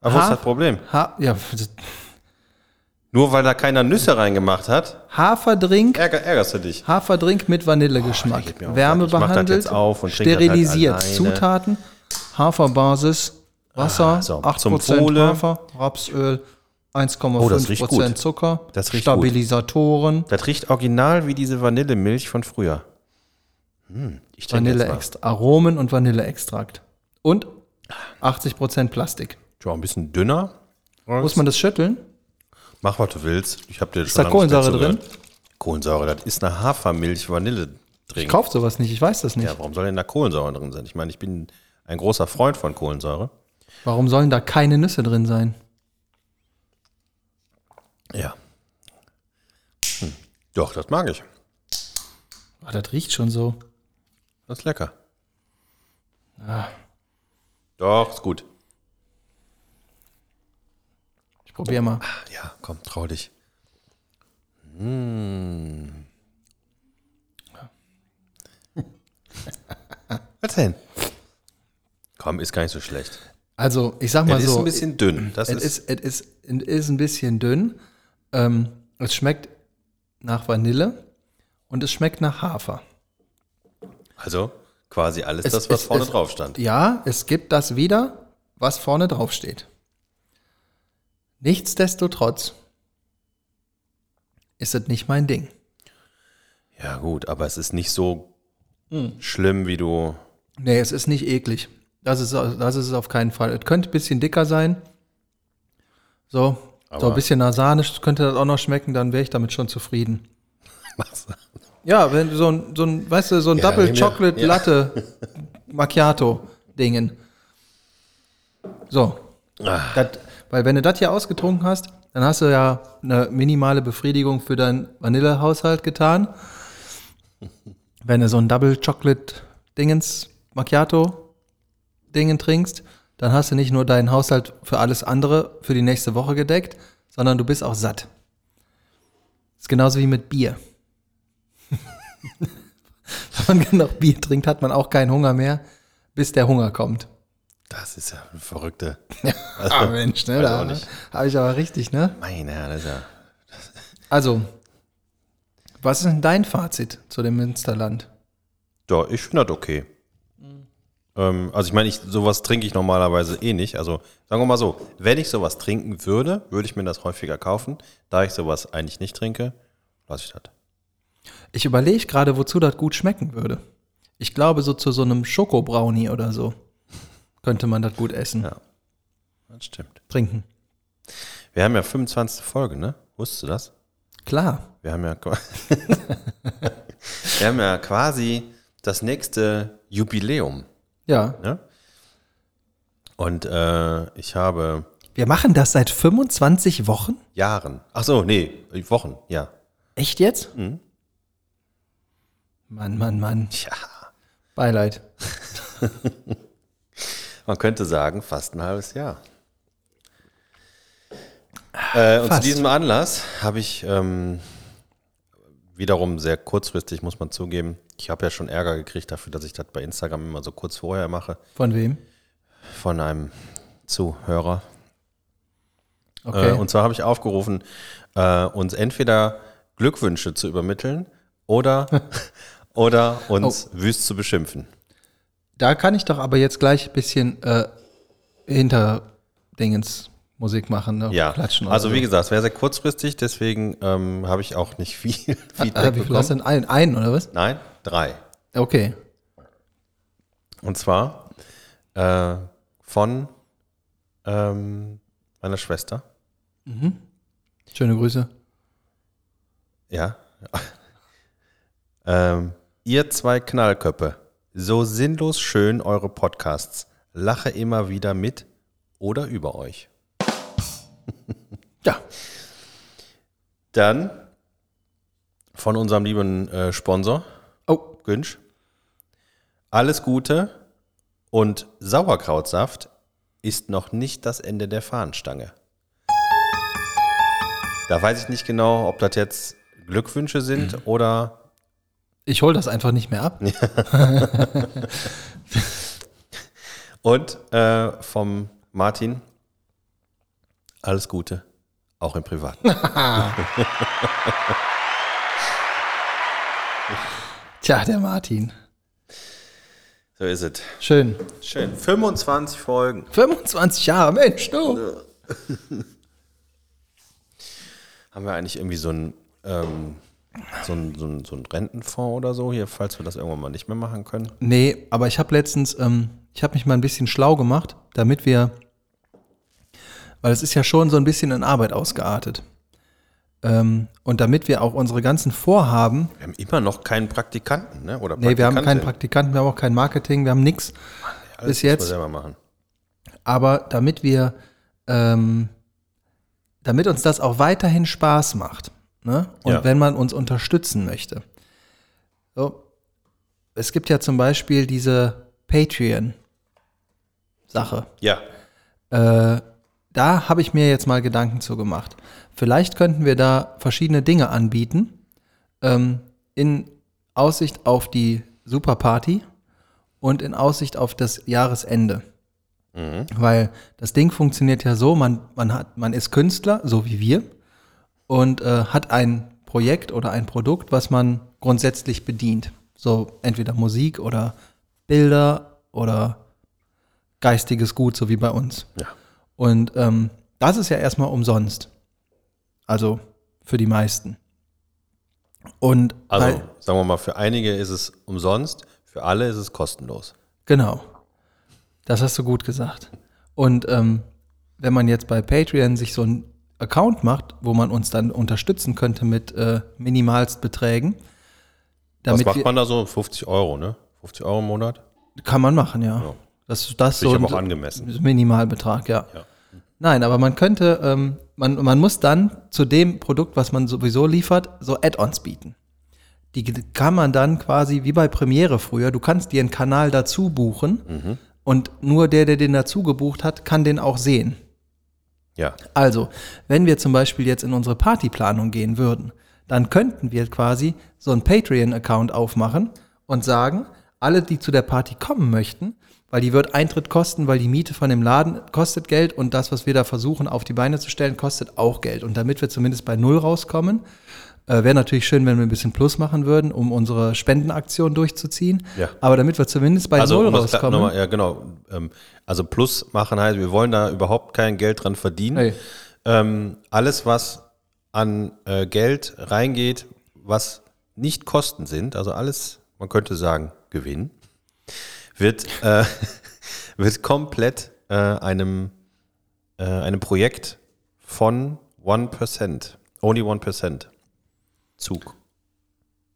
Speaker 1: aber wo ist das Problem?
Speaker 2: ha, ja,
Speaker 1: Nur weil da keiner Nüsse reingemacht hat,
Speaker 2: Haferdrink,
Speaker 1: ärger, ärgerst du dich.
Speaker 2: Haferdrink mit Vanillegeschmack.
Speaker 1: auf
Speaker 2: Wärme behandelt,
Speaker 1: halt
Speaker 2: sterilisiert.
Speaker 1: alleine.
Speaker 2: Zutaten, Haferbasis, Wasser,
Speaker 1: Ah, so,
Speaker 2: 8%
Speaker 1: zum Wohle.
Speaker 2: Hafer, Rapsöl,
Speaker 1: Oh, das riecht
Speaker 2: 1,5%
Speaker 1: gut.
Speaker 2: Zucker,
Speaker 1: Das riecht
Speaker 2: Stabilisatoren,
Speaker 1: Das riecht original wie diese Vanillemilch von früher. Hm.
Speaker 2: Vanilleextrakt, Aromen und Vanilleextrakt. Und 80% Plastik.
Speaker 1: Ja, ein bisschen dünner.
Speaker 2: Muss man das schütteln?
Speaker 1: Mach, was du willst. Ich habe dir
Speaker 2: Ist da Kohlensäure drin?
Speaker 1: Kohlensäure, das ist eine Hafermilch Vanille
Speaker 2: Ich
Speaker 1: drin.
Speaker 2: kauf sowas nicht, ich weiß das nicht.
Speaker 1: Ja, warum soll denn da Kohlensäure drin sein? Ich meine, ich bin ein großer Freund von Kohlensäure.
Speaker 2: Warum sollen da keine Nüsse drin sein?
Speaker 1: Ja. Hm. Doch, das mag ich.
Speaker 2: Oh, das riecht schon so.
Speaker 1: Das ist lecker.
Speaker 2: Ah.
Speaker 1: Doch, ist gut.
Speaker 2: Ich probiere mal.
Speaker 1: Ja, komm, trau dich. Hm. Was denn? Komm, ist gar nicht so schlecht.
Speaker 2: Also, ich sag mal
Speaker 1: Es
Speaker 2: so.
Speaker 1: ist ein bisschen dünn. Das
Speaker 2: Es
Speaker 1: ist,
Speaker 2: ist, es ist, es ist ein bisschen dünn. Ähm, es schmeckt nach Vanille und es schmeckt nach Hafer.
Speaker 1: also quasi alles
Speaker 2: Es-
Speaker 1: das, was
Speaker 2: es-
Speaker 1: vorne
Speaker 2: es-
Speaker 1: drauf stand.
Speaker 2: Ja, es gibt das wieder, was vorne drauf steht. Nichtsdestotrotz ist es nicht mein Ding.
Speaker 1: Ja, gut, aber es ist nicht so
Speaker 2: Hm.
Speaker 1: schlimm, wie du.
Speaker 2: Nee, es ist nicht eklig. Das ist, das ist es auf keinen Fall. Es könnte ein bisschen dicker sein. So, so ein bisschen nasanisch könnte das auch noch schmecken, dann wäre ich damit schon zufrieden. Ja, wenn du so ein, so ein, weißt du, so ein
Speaker 1: Ja,
Speaker 2: Double Chocolate
Speaker 1: ja.
Speaker 2: Latte Macchiato Dingen. So.
Speaker 1: Ah.
Speaker 2: Das, weil wenn du das hier ausgetrunken hast, dann hast du ja eine minimale Befriedigung für deinen Vanillehaushalt getan. Wenn du so ein Double Chocolate Dingens Macchiato Dingen trinkst, dann hast du nicht nur deinen Haushalt für alles andere für die nächste Woche gedeckt, sondern du bist auch satt. ist genauso wie mit Bier. Wenn man genug Bier trinkt, hat man auch keinen Hunger mehr, bis der Hunger kommt.
Speaker 1: Das ist ja eine verrückte.
Speaker 2: Ah, Mensch, ne? Da habe ich aber richtig, ne?
Speaker 1: Meine Herren, das ist ja.
Speaker 2: Also, was ist denn dein Fazit zu dem Münsterland?
Speaker 1: Doch, ich finde das okay. Ähm, also ich meine, ich, sowas trinke ich normalerweise eh nicht. Also sagen wir mal so, wenn ich sowas trinken würde, würde ich mir das häufiger kaufen. Da ich sowas eigentlich nicht trinke, lasse ich das.
Speaker 2: Ich überlege gerade, wozu das gut schmecken würde. Ich glaube, so zu so einem Schokobrownie oder so könnte man das gut essen.
Speaker 1: Ja. Das stimmt.
Speaker 2: Trinken.
Speaker 1: Wir haben ja 25. Folge, ne? Wusstest du das?
Speaker 2: Klar.
Speaker 1: Wir haben ja, wir haben ja quasi das nächste Jubiläum.
Speaker 2: Ja.
Speaker 1: Ne? Und äh, ich habe
Speaker 2: Wir machen das seit 25 Wochen?
Speaker 1: Jahren, ach so, nee, Wochen, ja.
Speaker 2: Echt jetzt?
Speaker 1: Mhm.
Speaker 2: Mann, Mann, Mann.
Speaker 1: Tja,
Speaker 2: Beileid.
Speaker 1: man könnte sagen, fast ein halbes Jahr. Äh, und zu diesem Anlass habe ich ähm, wiederum sehr kurzfristig, muss man zugeben, ich habe ja schon Ärger gekriegt dafür, dass ich das bei Instagram immer so kurz vorher mache,
Speaker 2: Von wem?
Speaker 1: von einem Zuhörer.
Speaker 2: Okay.
Speaker 1: Äh, und zwar habe ich aufgerufen, äh, uns entweder Glückwünsche zu übermitteln oder, oder uns
Speaker 2: Oh.
Speaker 1: wüst zu beschimpfen.
Speaker 2: da kann ich doch aber jetzt gleich ein bisschen äh, hinter Dingens Musik machen, ne?
Speaker 1: Ja,
Speaker 2: Klatschen
Speaker 1: also
Speaker 2: so.
Speaker 1: wie gesagt, es wäre sehr kurzfristig, deswegen ähm, habe ich auch nicht viel Feedback
Speaker 2: Ah, wie viel hast du
Speaker 1: bekommen.
Speaker 2: denn? Ein, einen oder was?
Speaker 1: Nein, drei.
Speaker 2: Okay.
Speaker 1: Und zwar äh, von ähm, meiner Schwester.
Speaker 2: Schöne Grüße.
Speaker 1: Ja. Ähm, ihr zwei Knallköppe, so sinnlos schön eure Podcasts. Lache immer wieder mit oder über euch.
Speaker 2: Ja.
Speaker 1: Dann von unserem lieben äh, Sponsor,
Speaker 2: Oh,
Speaker 1: Günsch. Alles Gute und Sauerkrautsaft ist noch nicht das Ende der Fahnenstange. Da weiß ich nicht genau, ob das jetzt Glückwünsche sind oder
Speaker 2: ich hole das einfach nicht mehr ab.
Speaker 1: und äh, vom Martin. Alles Gute, auch im Privaten.
Speaker 2: Tja, der Martin.
Speaker 1: So ist es.
Speaker 2: Schön.
Speaker 1: Schön. 25 Folgen.
Speaker 2: 25 Jahre, Mensch, du.
Speaker 1: Haben wir eigentlich irgendwie so ein ähm, so ein, so, ein, so ein Rentenfonds oder so hier, falls wir das irgendwann mal nicht mehr machen können?
Speaker 2: Nee, aber ich habe letztens, ähm, ich habe mich mal ein bisschen schlau gemacht, damit wir, weil es ist ja schon so ein bisschen in Arbeit ausgeartet. Ähm, und damit wir auch unsere ganzen Vorhaben,
Speaker 1: Wir haben immer noch keinen Praktikanten, ne? Oder
Speaker 2: nee, wir haben keinen. Praktikanten, wir haben auch kein Marketing, wir haben nichts. Bis
Speaker 1: müssen wir
Speaker 2: jetzt.
Speaker 1: selber machen.
Speaker 2: Aber damit wir, ähm, damit uns das auch weiterhin Spaß macht, ne? Und
Speaker 1: Ja.
Speaker 2: wenn man uns unterstützen möchte. So, es gibt ja zum Beispiel diese Patreon-Sache.
Speaker 1: Ja,
Speaker 2: Äh, da habe ich mir jetzt mal Gedanken zu gemacht. Vielleicht könnten wir da verschiedene Dinge anbieten, ähm, in Aussicht auf die Superparty und in Aussicht auf das Jahresende. Weil das Ding funktioniert ja so, man, man, hat, man ist Künstler, so wie wir, und äh, hat ein Projekt oder ein Produkt, was man grundsätzlich bedient. So entweder Musik oder Bilder oder geistiges Gut, so wie bei uns.
Speaker 1: ja.
Speaker 2: Und ähm, das ist ja erstmal umsonst. Also für die meisten. Und
Speaker 1: Also, sagen wir mal, für einige ist es umsonst, für alle ist es kostenlos.
Speaker 2: Genau. Das hast du gut gesagt. Und ähm, wenn man jetzt bei Patreon sich so einen Account macht, wo man uns dann unterstützen könnte mit äh, Minimalstbeträgen,
Speaker 1: Was
Speaker 2: damit
Speaker 1: macht man da so? 50 Euro, ne? 50 Euro im Monat?
Speaker 2: kann man machen, ja.
Speaker 1: Ja.
Speaker 2: Das, das
Speaker 1: Finde ich
Speaker 2: so
Speaker 1: aber auch
Speaker 2: ein
Speaker 1: angemessen.
Speaker 2: Minimalbetrag, ja.
Speaker 1: Ja.
Speaker 2: Nein, aber man könnte, ähm, man, man muss dann zu dem Produkt, was man sowieso liefert, so Add-ons bieten. Die kann man dann quasi wie bei Premiere früher, du kannst dir einen Kanal dazu buchen und nur der, der den dazu gebucht hat, kann den auch sehen.
Speaker 1: Ja.
Speaker 2: Also, wenn wir zum Beispiel jetzt in unsere Partyplanung gehen würden, dann könnten wir quasi so einen Patreon-Account aufmachen und sagen, alle, die zu der Party kommen möchten, weil die wird Eintritt kosten, weil die Miete von dem Laden kostet Geld und das, was wir da versuchen auf die Beine zu stellen, kostet auch Geld. Und damit wir zumindest bei Null rauskommen, äh, wäre natürlich schön, wenn wir ein bisschen Plus machen würden, um unsere Spendenaktion durchzuziehen.
Speaker 1: Ja.
Speaker 2: Aber damit wir zumindest bei
Speaker 1: Also,
Speaker 2: Null rauskommen.
Speaker 1: nochmal, ja, genau. Ähm, also, Plus machen heißt, wir wollen da überhaupt kein Geld dran verdienen.
Speaker 2: Hey.
Speaker 1: Ähm, alles, was an äh, Geld reingeht, was nicht Kosten sind, also alles, man könnte sagen, Gewinn, wird, äh, wird komplett äh, einem, äh, einem Projekt von 1%, only 1% Zug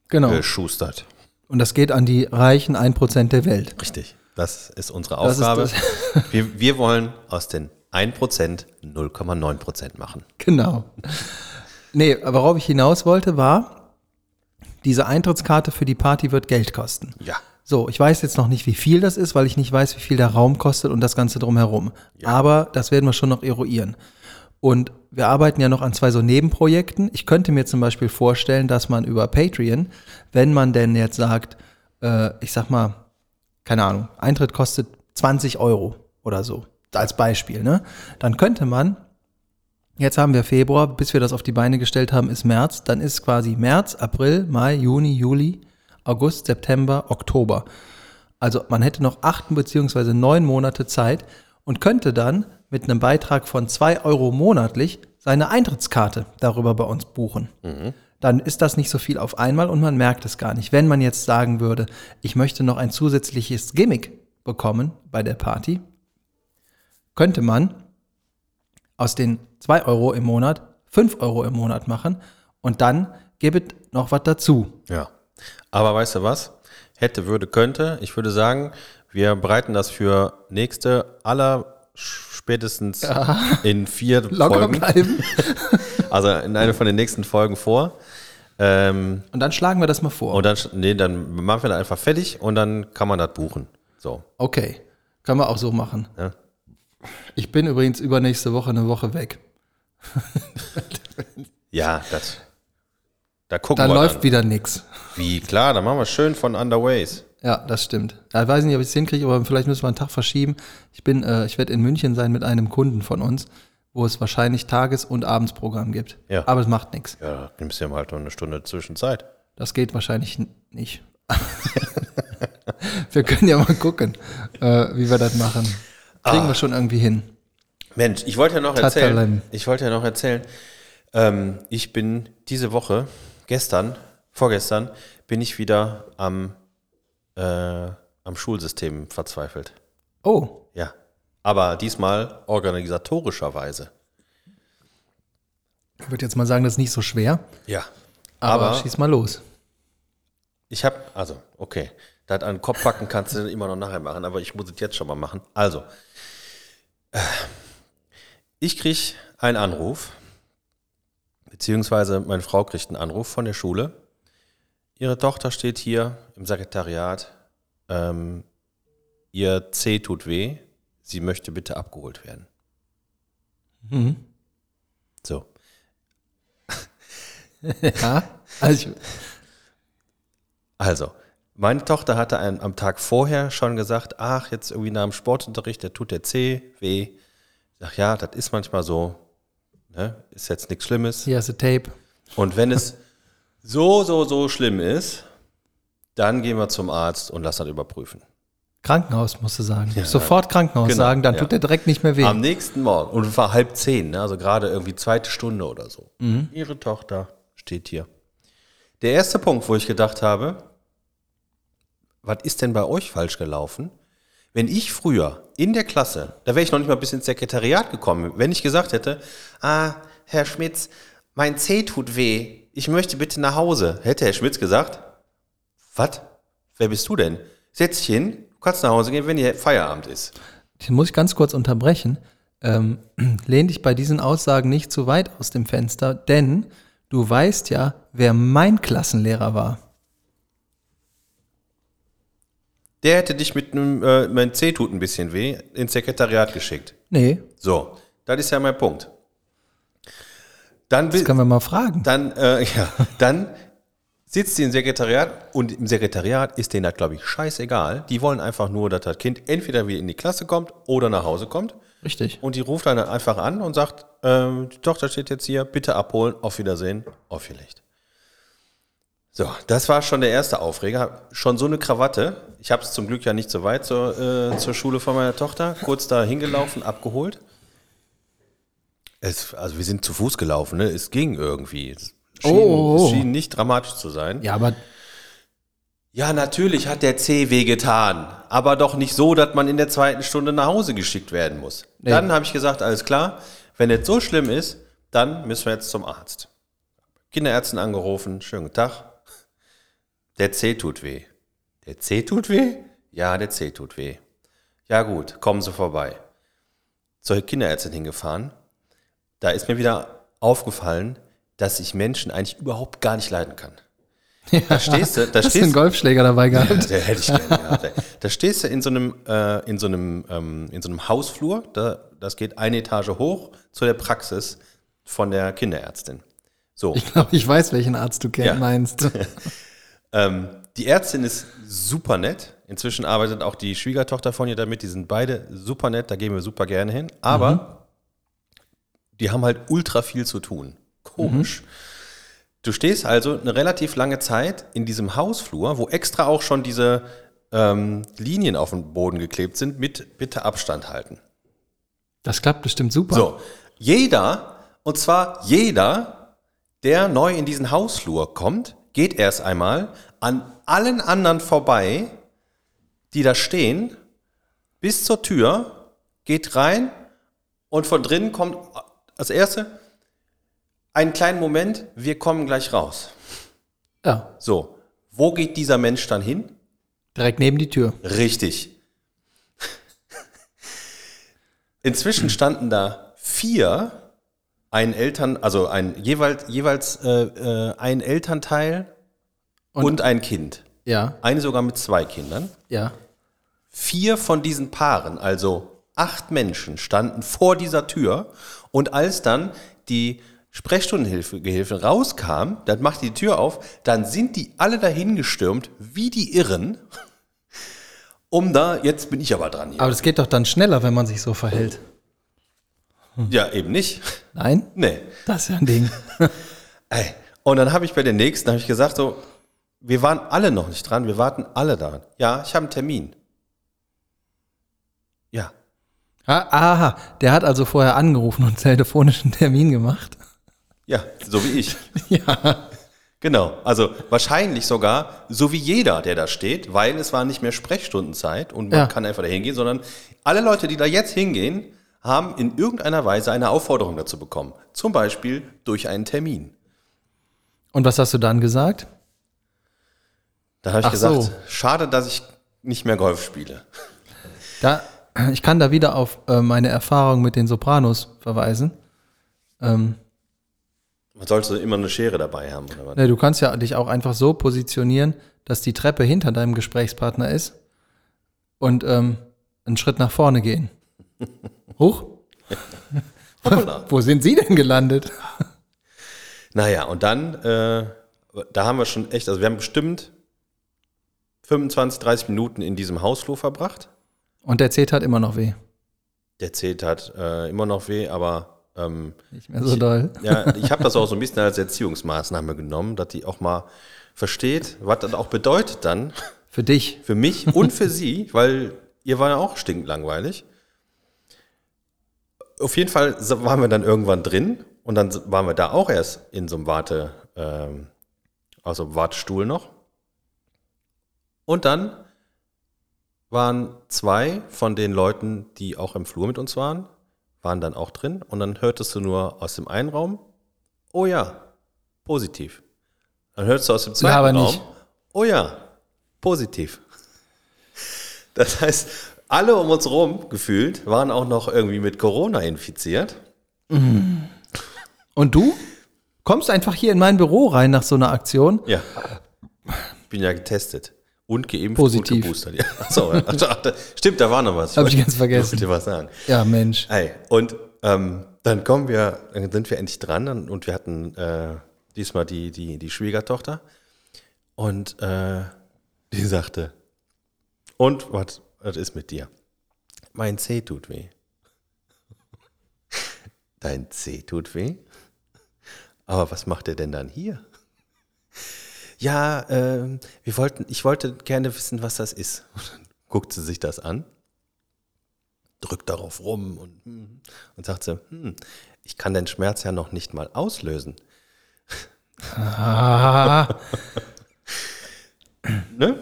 Speaker 2: genau.
Speaker 1: geschustert.
Speaker 2: Und das geht an die reichen 1% der Welt.
Speaker 1: Richtig. Das ist unsere
Speaker 2: Das ist
Speaker 1: Aufgabe. wir, wir wollen aus den 1% 0,9% machen.
Speaker 2: Genau. Nee, worauf ich hinaus wollte, war, diese Eintrittskarte für die Party wird Geld kosten.
Speaker 1: Ja.
Speaker 2: So, ich weiß jetzt noch nicht, wie viel das ist, weil ich nicht weiß, wie viel der Raum kostet und das Ganze drumherum. Aber das werden wir schon noch eruieren. Und wir arbeiten ja noch an zwei so Nebenprojekten. Ich könnte mir zum Beispiel vorstellen, dass man über Patreon, wenn man denn jetzt sagt, äh, ich sag mal, keine Ahnung, Eintritt kostet 20 Euro oder so, als Beispiel, ne? Dann könnte man, jetzt haben wir Februar, bis wir das auf die Beine gestellt haben, ist März, dann ist quasi März, April, Mai, Juni, Juli, August, September, Oktober. Also man hätte noch acht beziehungsweise neun Monate Zeit und könnte dann mit einem Beitrag von zwei Euro monatlich seine Eintrittskarte darüber bei uns buchen. Dann ist das nicht so viel auf einmal und man merkt es gar nicht. Wenn man jetzt sagen würde, ich möchte noch ein zusätzliches Gimmick bekommen bei der Party, könnte man aus den zwei Euro im Monat fünf Euro im Monat machen und dann gibt noch was dazu.
Speaker 1: Ja. Aber weißt du was? Hätte, würde, könnte. Ich würde sagen, wir bereiten das für nächste aller spätestens in vier
Speaker 2: Locker
Speaker 1: Folgen,
Speaker 2: bleiben.
Speaker 1: also in einer von den nächsten Folgen vor. Ähm,
Speaker 2: Und dann schlagen wir das mal vor.
Speaker 1: und dann, nee, dann machen wir das einfach fertig und dann kann man das buchen. So.
Speaker 2: Okay. Können wir auch so machen.
Speaker 1: Ja.
Speaker 2: Ich bin übrigens übernächste Woche eine Woche weg.
Speaker 1: Ja, das. Da gucken
Speaker 2: Da
Speaker 1: wir
Speaker 2: läuft
Speaker 1: dann.
Speaker 2: wieder nix.
Speaker 1: Wie, klar, dann machen wir schön von Underways.
Speaker 2: Ja, das stimmt. Ja, Ich weiß nicht, ob ich es hinkriege, aber vielleicht müssen wir einen Tag verschieben. Ich bin, äh, ich werde in München sein mit einem Kunden von uns, wo es wahrscheinlich Tages- und Abendsprogramm gibt.
Speaker 1: Ja.
Speaker 2: Aber es macht nichts.
Speaker 1: Ja, nimmst du ja halt noch eine Stunde Zwischenzeit.
Speaker 2: Das geht wahrscheinlich nicht. wir können ja mal gucken, äh, wie wir das machen. Kriegen
Speaker 1: Ah.
Speaker 2: wir schon irgendwie hin.
Speaker 1: Mensch, ich wollte ja noch
Speaker 2: Tatalem.
Speaker 1: erzählen. Ich wollte ja noch erzählen. Ähm, ich bin diese Woche, gestern, vorgestern, bin ich wieder am, äh, am Schulsystem verzweifelt.
Speaker 2: Oh,
Speaker 1: Ja. Aber diesmal organisatorischerweise.
Speaker 2: ich würde jetzt mal sagen, das ist nicht so schwer.
Speaker 1: Ja.
Speaker 2: Aber,
Speaker 1: Aber
Speaker 2: schieß mal los.
Speaker 1: ich habe, also, okay. Das an den Kopf packen kannst du immer noch nachher machen, aber ich muss es jetzt schon mal machen. Also, äh, ich kriege einen Anruf, beziehungsweise meine Frau kriegt einen Anruf von der Schule. Ihre Tochter steht hier im Sekretariat. Ähm, ihr C tut weh. Sie möchte bitte abgeholt werden.
Speaker 2: Mhm.
Speaker 1: So.
Speaker 2: Ja, also
Speaker 1: Also, meine Tochter hatte einen, am Tag vorher schon gesagt, ach, jetzt irgendwie nach dem Sportunterricht, der tut der C weh. Ich sag, ja, das ist manchmal so. Ne? Ist jetzt nichts Schlimmes.
Speaker 2: hier hast du Tape.
Speaker 1: Und wenn es so, so, so schlimm ist, dann gehen wir zum Arzt und lassen das überprüfen.
Speaker 2: Krankenhaus, musst du sagen. Sofort Krankenhaus
Speaker 1: Genau,
Speaker 2: sagen, dann
Speaker 1: ja.
Speaker 2: tut der direkt nicht mehr weh.
Speaker 1: Am nächsten Morgen, und es war halb zehn, ne? also gerade irgendwie zweite Stunde oder so. Ihre Tochter steht hier. Der erste Punkt, wo ich gedacht habe, was ist denn bei euch falsch gelaufen? Wenn ich früher in der Klasse, da wäre ich noch nicht mal bis ins Sekretariat gekommen, wenn ich gesagt hätte, ah, Herr Schmitz, mein C tut weh, ich möchte bitte nach Hause, hätte Herr Schmitz gesagt, was? Wer bist du denn? Setz dich hin, du kannst nach Hause gehen, wenn hier Feierabend ist.
Speaker 2: Den muss ich ganz kurz unterbrechen. Ähm, lehn dich bei diesen Aussagen nicht zu weit aus dem Fenster, denn du weißt ja, wer mein Klassenlehrer war.
Speaker 1: Der hätte dich mit einem, äh, mein C tut ein bisschen weh, ins Sekretariat geschickt.
Speaker 2: Nee,
Speaker 1: So, das ist ja mein Punkt. Dann,
Speaker 2: das können wir mal fragen.
Speaker 1: dann, äh, ja, dann sitzt die im Sekretariat und im Sekretariat ist denen das, glaube ich, scheißegal. Die wollen einfach nur, dass das Kind entweder wieder in die Klasse kommt oder nach Hause kommt.
Speaker 2: Richtig.
Speaker 1: Und die ruft dann einfach an und sagt, ähm, die Tochter steht jetzt hier, bitte abholen, auf Wiedersehen, aufgelegt. So, das war schon der erste Aufreger. Schon so eine Krawatte. Ich habe es zum Glück ja nicht so weit zur, äh, zur Schule von meiner Tochter. Kurz da hingelaufen, abgeholt. Es, also wir sind zu Fuß gelaufen, ne? Es ging irgendwie. Es schien,
Speaker 2: Oh.
Speaker 1: es schien nicht dramatisch zu sein.
Speaker 2: Ja, aber
Speaker 1: Ja, natürlich hat der C wehgetan, aber doch nicht so, dass man in der zweiten Stunde nach Hause geschickt werden muss.
Speaker 2: Nee.
Speaker 1: Dann habe ich gesagt, alles klar, wenn es so schlimm ist, dann müssen wir jetzt zum Arzt. Kinderärztin angerufen, schönen Tag. Der C tut weh. Der C tut weh? Ja, der C tut weh. Ja gut, kommen Sie vorbei. Zur Kinderärztin hingefahren. Da ist mir wieder aufgefallen, dass ich Menschen eigentlich überhaupt gar nicht leiden kann. Da stehst du, da
Speaker 2: hast du einen
Speaker 1: stehst,
Speaker 2: Golfschläger dabei
Speaker 1: ja,
Speaker 2: gehabt?
Speaker 1: der hätte ich gerne gehabt. Da stehst du in so einem, äh, in so einem, ähm, in so einem Hausflur. Da, das geht eine Etage hoch zu der Praxis von der Kinderärztin. So,
Speaker 2: Ich glaube, ich weiß, welchen Arzt du kenn-
Speaker 1: Ja.
Speaker 2: meinst.
Speaker 1: ähm, die Ärztin ist super nett. Inzwischen arbeitet auch die Schwiegertochter von ihr damit. Die sind beide super nett. Da gehen wir super gerne hin. Aber die haben halt ultra viel zu tun. Komisch. Du stehst also eine relativ lange Zeit in diesem Hausflur, wo extra auch schon diese ähm, Linien auf dem Boden geklebt sind, mit bitte Abstand halten.
Speaker 2: Das klappt bestimmt super.
Speaker 1: So, jeder, und zwar jeder, der neu in diesen Hausflur kommt, geht erst einmal an allen anderen vorbei, die da stehen, bis zur Tür, geht rein und von drinnen kommt als erste einen kleinen Moment, wir kommen gleich raus.
Speaker 2: Ja.
Speaker 1: So, Wo geht dieser Mensch dann hin?
Speaker 2: Direkt neben die Tür.
Speaker 1: Richtig. Inzwischen standen da vier, ein Eltern, also ein jeweils, jeweils äh, äh, ein Elternteil und, ein Kind.
Speaker 2: Ja,
Speaker 1: Eine sogar mit zwei Kindern.
Speaker 2: ja.
Speaker 1: Vier von diesen Paaren, also acht Menschen, standen vor dieser Tür. Und als dann die Sprechstundenhilfe rauskam, dann machte die Tür auf, dann sind die alle dahin gestürmt, wie die Irren, um da, jetzt bin ich aber dran hier.
Speaker 2: Aber das geht doch dann schneller, wenn man sich so verhält.
Speaker 1: Ja, eben nicht.
Speaker 2: Nein?
Speaker 1: Nee.
Speaker 2: Das ist ja ein Ding.
Speaker 1: Ey. Und dann habe ich bei den nächsten, habe ich gesagt so, wir waren alle noch nicht dran, wir warten alle daran. Ja, ich habe einen Termin. Ja.
Speaker 2: Ah, Aha, der hat also vorher angerufen und telefonisch einen Termin gemacht.
Speaker 1: Ja, so wie ich.
Speaker 2: Ja.
Speaker 1: Genau, also wahrscheinlich sogar so wie jeder, der da steht, weil es war nicht mehr Sprechstundenzeit und man
Speaker 2: Ja.
Speaker 1: kann einfach da hingehen, sondern alle Leute, die da jetzt hingehen, haben in irgendeiner Weise eine Aufforderung dazu bekommen. Zum Beispiel durch einen Termin.
Speaker 2: Und was hast du dann gesagt?
Speaker 1: Da habe ich
Speaker 2: Ach
Speaker 1: gesagt,
Speaker 2: so.
Speaker 1: schade, dass ich nicht mehr Golf spiele.
Speaker 2: Da, ich kann da wieder auf äh, meine Erfahrung mit den Sopranos verweisen. Ähm,
Speaker 1: Man sollte immer eine Schere dabei haben, oder was?
Speaker 2: du kannst ja dich auch einfach so positionieren, dass die Treppe hinter deinem Gesprächspartner ist und ähm, einen Schritt nach vorne gehen. Hoch? Wo sind Sie denn gelandet?
Speaker 1: Naja, und dann, äh, da haben wir schon echt, also wir haben bestimmt 25, 30 Minuten in diesem Hausflur verbracht.
Speaker 2: Und der Zeh hat immer noch weh.
Speaker 1: Der zählt hat äh, immer noch weh, aber ähm,
Speaker 2: Nicht mehr so doll.
Speaker 1: ja, ich habe das auch so ein bisschen als Erziehungsmaßnahme genommen, dass die auch mal versteht, was das auch bedeutet dann
Speaker 2: Für dich.
Speaker 1: für mich und für sie, weil ihr war ja auch stinklangweilig. Auf jeden Fall waren wir dann irgendwann drin und dann waren wir da auch erst in so einem Warte, ähm, also Wartestuhl noch. Und dann waren zwei von den Leuten, die auch im Flur mit uns waren, waren dann auch drin und dann hörtest du nur aus dem einen Raum, oh ja, positiv. Dann hörtest du aus dem zweiten
Speaker 2: Laber
Speaker 1: Raum,
Speaker 2: nicht.
Speaker 1: oh ja, positiv. Das heißt, alle um uns rum gefühlt waren auch noch irgendwie mit Corona infiziert.
Speaker 2: Und du kommst einfach hier in mein Büro rein nach so einer Aktion.
Speaker 1: Ja. Ich bin ja getestet. Und geimpft
Speaker 2: Positiv.
Speaker 1: und geboostert. Ja. Achso, ach, da- stimmt, da war noch was.
Speaker 2: Hab ich ganz vergessen.
Speaker 1: wollte dir was sagen.
Speaker 2: Ja, Mensch.
Speaker 1: Ey, und ähm, dann kommen wir, dann sind wir endlich dran und- und wir hatten äh, diesmal die, die, die Schwiegertochter. Und äh, die sagte, und was, was ist mit dir? Mein Zeh tut weh. Dein Zeh tut weh? Aber was macht er denn dann hier? Ja, ähm, wir wollten, ich wollte gerne wissen, was das ist. Und dann guckt sie sich das an drückt darauf rum und, und sagt so, hm, ich kann den Schmerz ja noch nicht mal auslösen.
Speaker 2: Ah.
Speaker 1: Ne?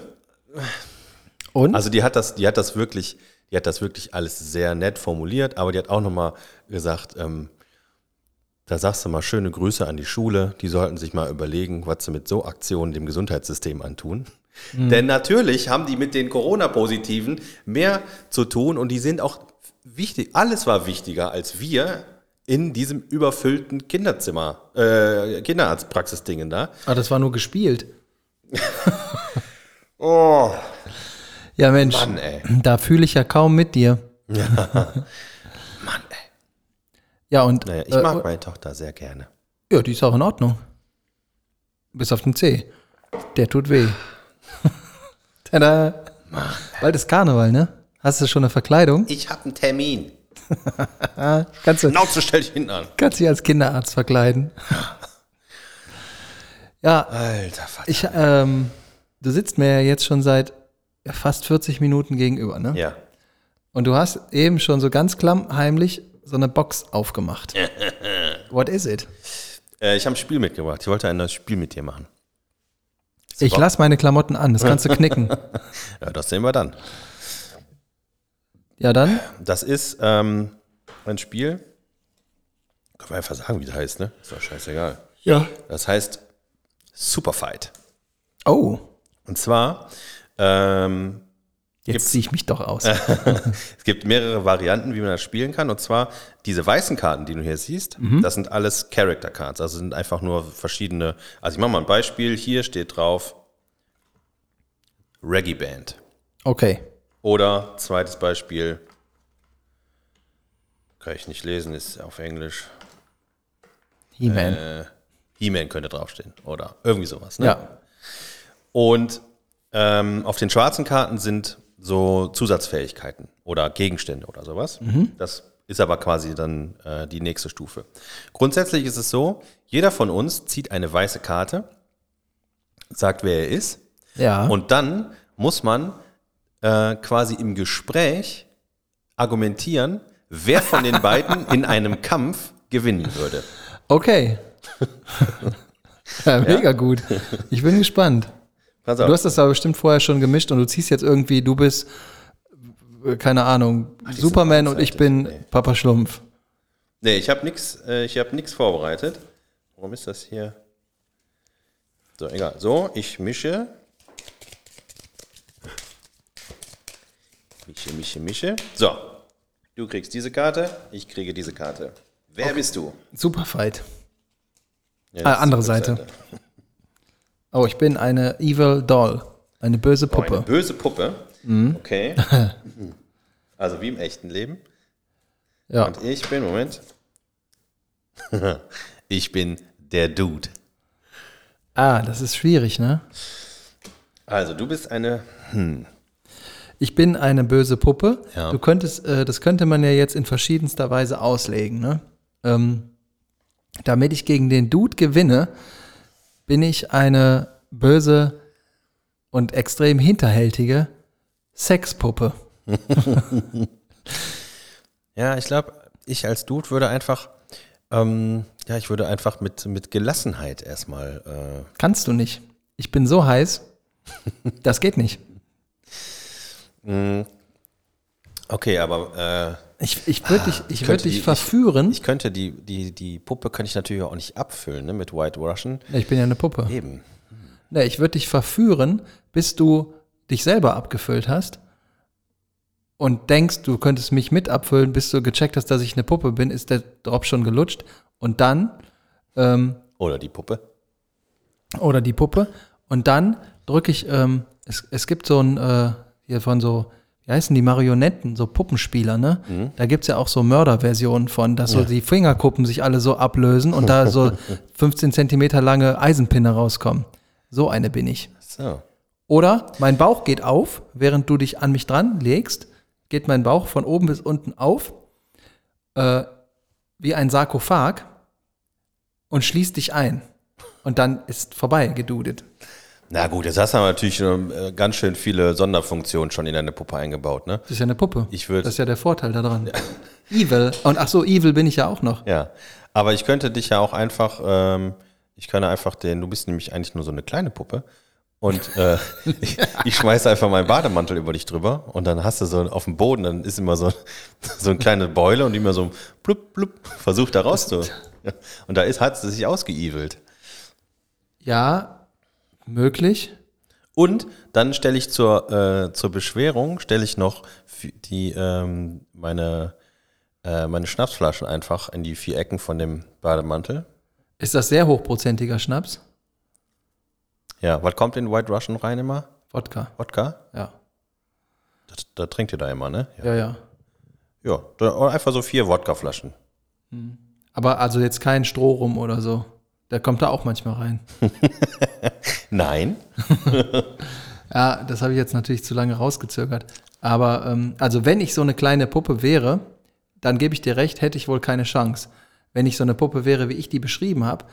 Speaker 2: Und?
Speaker 1: Also die hat das, die hat das wirklich, die hat das wirklich alles sehr nett formuliert, aber die hat auch nochmal gesagt, ähm, da sagst du mal schöne Grüße an die Schule, die sollten sich mal überlegen, was sie mit so Aktionen dem Gesundheitssystem antun. Denn natürlich haben die mit den Corona-Positiven mehr zu tun und die sind auch wichtig. Alles war wichtiger als wir in diesem überfüllten Kindernzimmer, äh, Kinderarztpraxisdingen da.
Speaker 2: ah, das war nur gespielt.
Speaker 1: Oh,
Speaker 2: Ja, Mensch.
Speaker 1: Mann.
Speaker 2: Da fühle ich ja kaum mit dir.
Speaker 1: Ey.
Speaker 2: Ja, und
Speaker 1: Naja, ich
Speaker 2: äh,
Speaker 1: mag meine Tochter sehr gerne.
Speaker 2: ja, die ist auch in Ordnung. Bis auf den C. Der tut weh. Tada. Bald ist Karneval, ne? Hast du schon eine Verkleidung?
Speaker 1: Ich habe einen Termin.
Speaker 2: Kannst du,
Speaker 1: Schnauze, stell dich hinten an.
Speaker 2: kannst dich als Kinderarzt verkleiden. Ja,
Speaker 1: Alter Vater.
Speaker 2: ich, ähm, du sitzt mir ja jetzt schon seit fast 40 Minuten gegenüber, ne?
Speaker 1: Ja.
Speaker 2: Und du hast eben schon so ganz klammheimlich so eine Box aufgemacht. What is it?
Speaker 1: Äh, ich habe ein Spiel mitgebracht. Ich wollte ein neues Spiel mit dir machen.
Speaker 2: Ich lass meine Klamotten an, das kannst du knicken.
Speaker 1: Ja, das sehen wir dann.
Speaker 2: Ja, dann?
Speaker 1: Das ist ähm, ein Spiel. Können wir einfach sagen, wie das heißt, ne? Ist doch scheißegal.
Speaker 2: Ja.
Speaker 1: Das heißt Superfight.
Speaker 2: Oh,
Speaker 1: Und zwar, ähm,
Speaker 2: Jetzt ziehe ich mich doch aus.
Speaker 1: es gibt mehrere Varianten, wie man das spielen kann. Und zwar diese weißen Karten, die du hier siehst, das sind alles Character Cards. Also sind einfach nur verschiedene. Also ich mache mal ein Beispiel. Hier steht drauf Reggae Band.
Speaker 2: Okay.
Speaker 1: Oder zweites Beispiel. Kann ich nicht lesen, ist auf Englisch.
Speaker 2: He-Man.
Speaker 1: Äh, He-Man könnte draufstehen. Oder irgendwie sowas. Ne?
Speaker 2: ja.
Speaker 1: Und ähm, auf den schwarzen Karten sind so Zusatzfähigkeiten oder Gegenstände oder sowas. Das ist aber quasi dann äh, die nächste Stufe. Grundsätzlich ist es so, jeder von uns zieht eine weiße Karte, sagt, wer er ist,
Speaker 2: Ja.
Speaker 1: und dann muss man äh, quasi im Gespräch argumentieren, wer von den beiden in einem Kampf gewinnen würde.
Speaker 2: okay. ja, mega gut. Ich bin gespannt.
Speaker 1: Pass auf.
Speaker 2: Du hast das aber bestimmt vorher schon gemischt und du ziehst jetzt irgendwie, du bist, äh, keine Ahnung,
Speaker 1: sind
Speaker 2: Superman und ich bin
Speaker 1: Nee.
Speaker 2: Papa Schlumpf.
Speaker 1: Nee, ich habe nichts äh, ich hab nix vorbereitet. Warum ist das hier? So, egal. So, ich mische. Mische, mische, mische. So, du kriegst diese Karte, ich kriege diese Karte. Wer bist du?
Speaker 2: Superfight.
Speaker 1: Ja,
Speaker 2: Ah, andere
Speaker 1: die
Speaker 2: Seite. Oh, ich bin eine Evil Doll. Eine böse
Speaker 1: Oh, eine
Speaker 2: Puppe.
Speaker 1: böse Puppe. Okay. also wie im echten Leben.
Speaker 2: ja.
Speaker 1: Und ich bin, Moment. ich bin der Dude.
Speaker 2: Ah, das ist schwierig, ne?
Speaker 1: Also, du bist eine.
Speaker 2: Ich bin eine böse Puppe.
Speaker 1: Ja.
Speaker 2: Du könntest, äh, das könnte man ja jetzt in verschiedenster Weise auslegen, ne? Ähm, damit ich gegen den Dude gewinne, bin ich eine böse und extrem hinterhältige Sexpuppe.
Speaker 1: Ja, ich glaube, ich als Dude würde einfach, ähm, ja, ich würde einfach mit, mit Gelassenheit erstmal, äh,
Speaker 2: Kannst du nicht. Ich bin so heiß, das geht nicht.
Speaker 1: okay, aber
Speaker 2: Ich, ich würde dich, ich würd dich
Speaker 1: die- ich-
Speaker 2: verführen.
Speaker 1: äh, ich könnte die, die, die Puppe könnte ich natürlich auch nicht abfüllen, ne, mit White Russian.
Speaker 2: ich bin ja eine Puppe.
Speaker 1: Eben.
Speaker 2: Ne, ich würde dich verführen, bis du dich selber abgefüllt hast und denkst, du könntest mich mit abfüllen, bis du gecheckt hast, dass ich eine Puppe bin, ist der Drop schon gelutscht. Und dann, ähm,
Speaker 1: Oder die Puppe.
Speaker 2: oder die Puppe, und dann drücke ich, ähm, es, es gibt so ein, äh, hier von so, wie heißen die Marionetten, so Puppenspieler, ne? Da gibt's ja auch so Mörderversionen von, dass so die Fingerkuppen sich alle so ablösen und da so 15 Zentimeter lange Eisenpinne rauskommen. So eine bin ich.
Speaker 1: So.
Speaker 2: Oder mein Bauch geht auf, während du dich an mich dran legst, geht mein Bauch von oben bis unten auf, äh, wie ein Sarkophag und schließt dich ein. Und dann ist vorbei, gedudet.
Speaker 1: Na gut, jetzt hast du natürlich äh, ganz schön viele Sonderfunktionen schon in deine Puppe eingebaut, ne?
Speaker 2: Das ist ja eine Puppe.
Speaker 1: Ich würd-
Speaker 2: das ist ja der Vorteil daran. Evil. Und ach so, evil bin ich ja auch noch.
Speaker 1: Ja. Aber ich könnte dich ja auch einfach, ähm, ich könnte einfach den, du bist nämlich eigentlich nur so eine kleine Puppe. Und äh, ich, ich schmeiße einfach meinen Bademantel über dich drüber und dann hast du so auf dem Boden, dann ist immer so, so eine kleine Beule und immer so blub, blub, versucht da raus zu. Ja. Und da ist, hat sie sich ausgeevelt.
Speaker 2: Ja, möglich.
Speaker 1: Und dann stelle ich zur, äh, zur Beschwerung, stelle ich noch die, ähm, meine, äh, meine Schnapsflaschen einfach in die vier Ecken von dem Bademantel.
Speaker 2: Ist das sehr hochprozentiger Schnaps?
Speaker 1: Ja, was kommt in White Russian rein immer?
Speaker 2: Wodka.
Speaker 1: Wodka?
Speaker 2: Ja.
Speaker 1: Das, da trinkt ihr da immer, ne? Ja,
Speaker 2: Ja, ja.
Speaker 1: ja einfach so vier Wodkaflaschen.
Speaker 2: Aber also jetzt kein Strohrum oder so. Der kommt da auch manchmal rein.
Speaker 1: Nein.
Speaker 2: Ja, das habe ich jetzt natürlich zu lange rausgezögert. Aber ähm, also wenn ich so eine kleine Puppe wäre, dann gebe ich dir recht, hätte ich wohl keine Chance. Wenn ich so eine Puppe wäre, wie ich die beschrieben habe,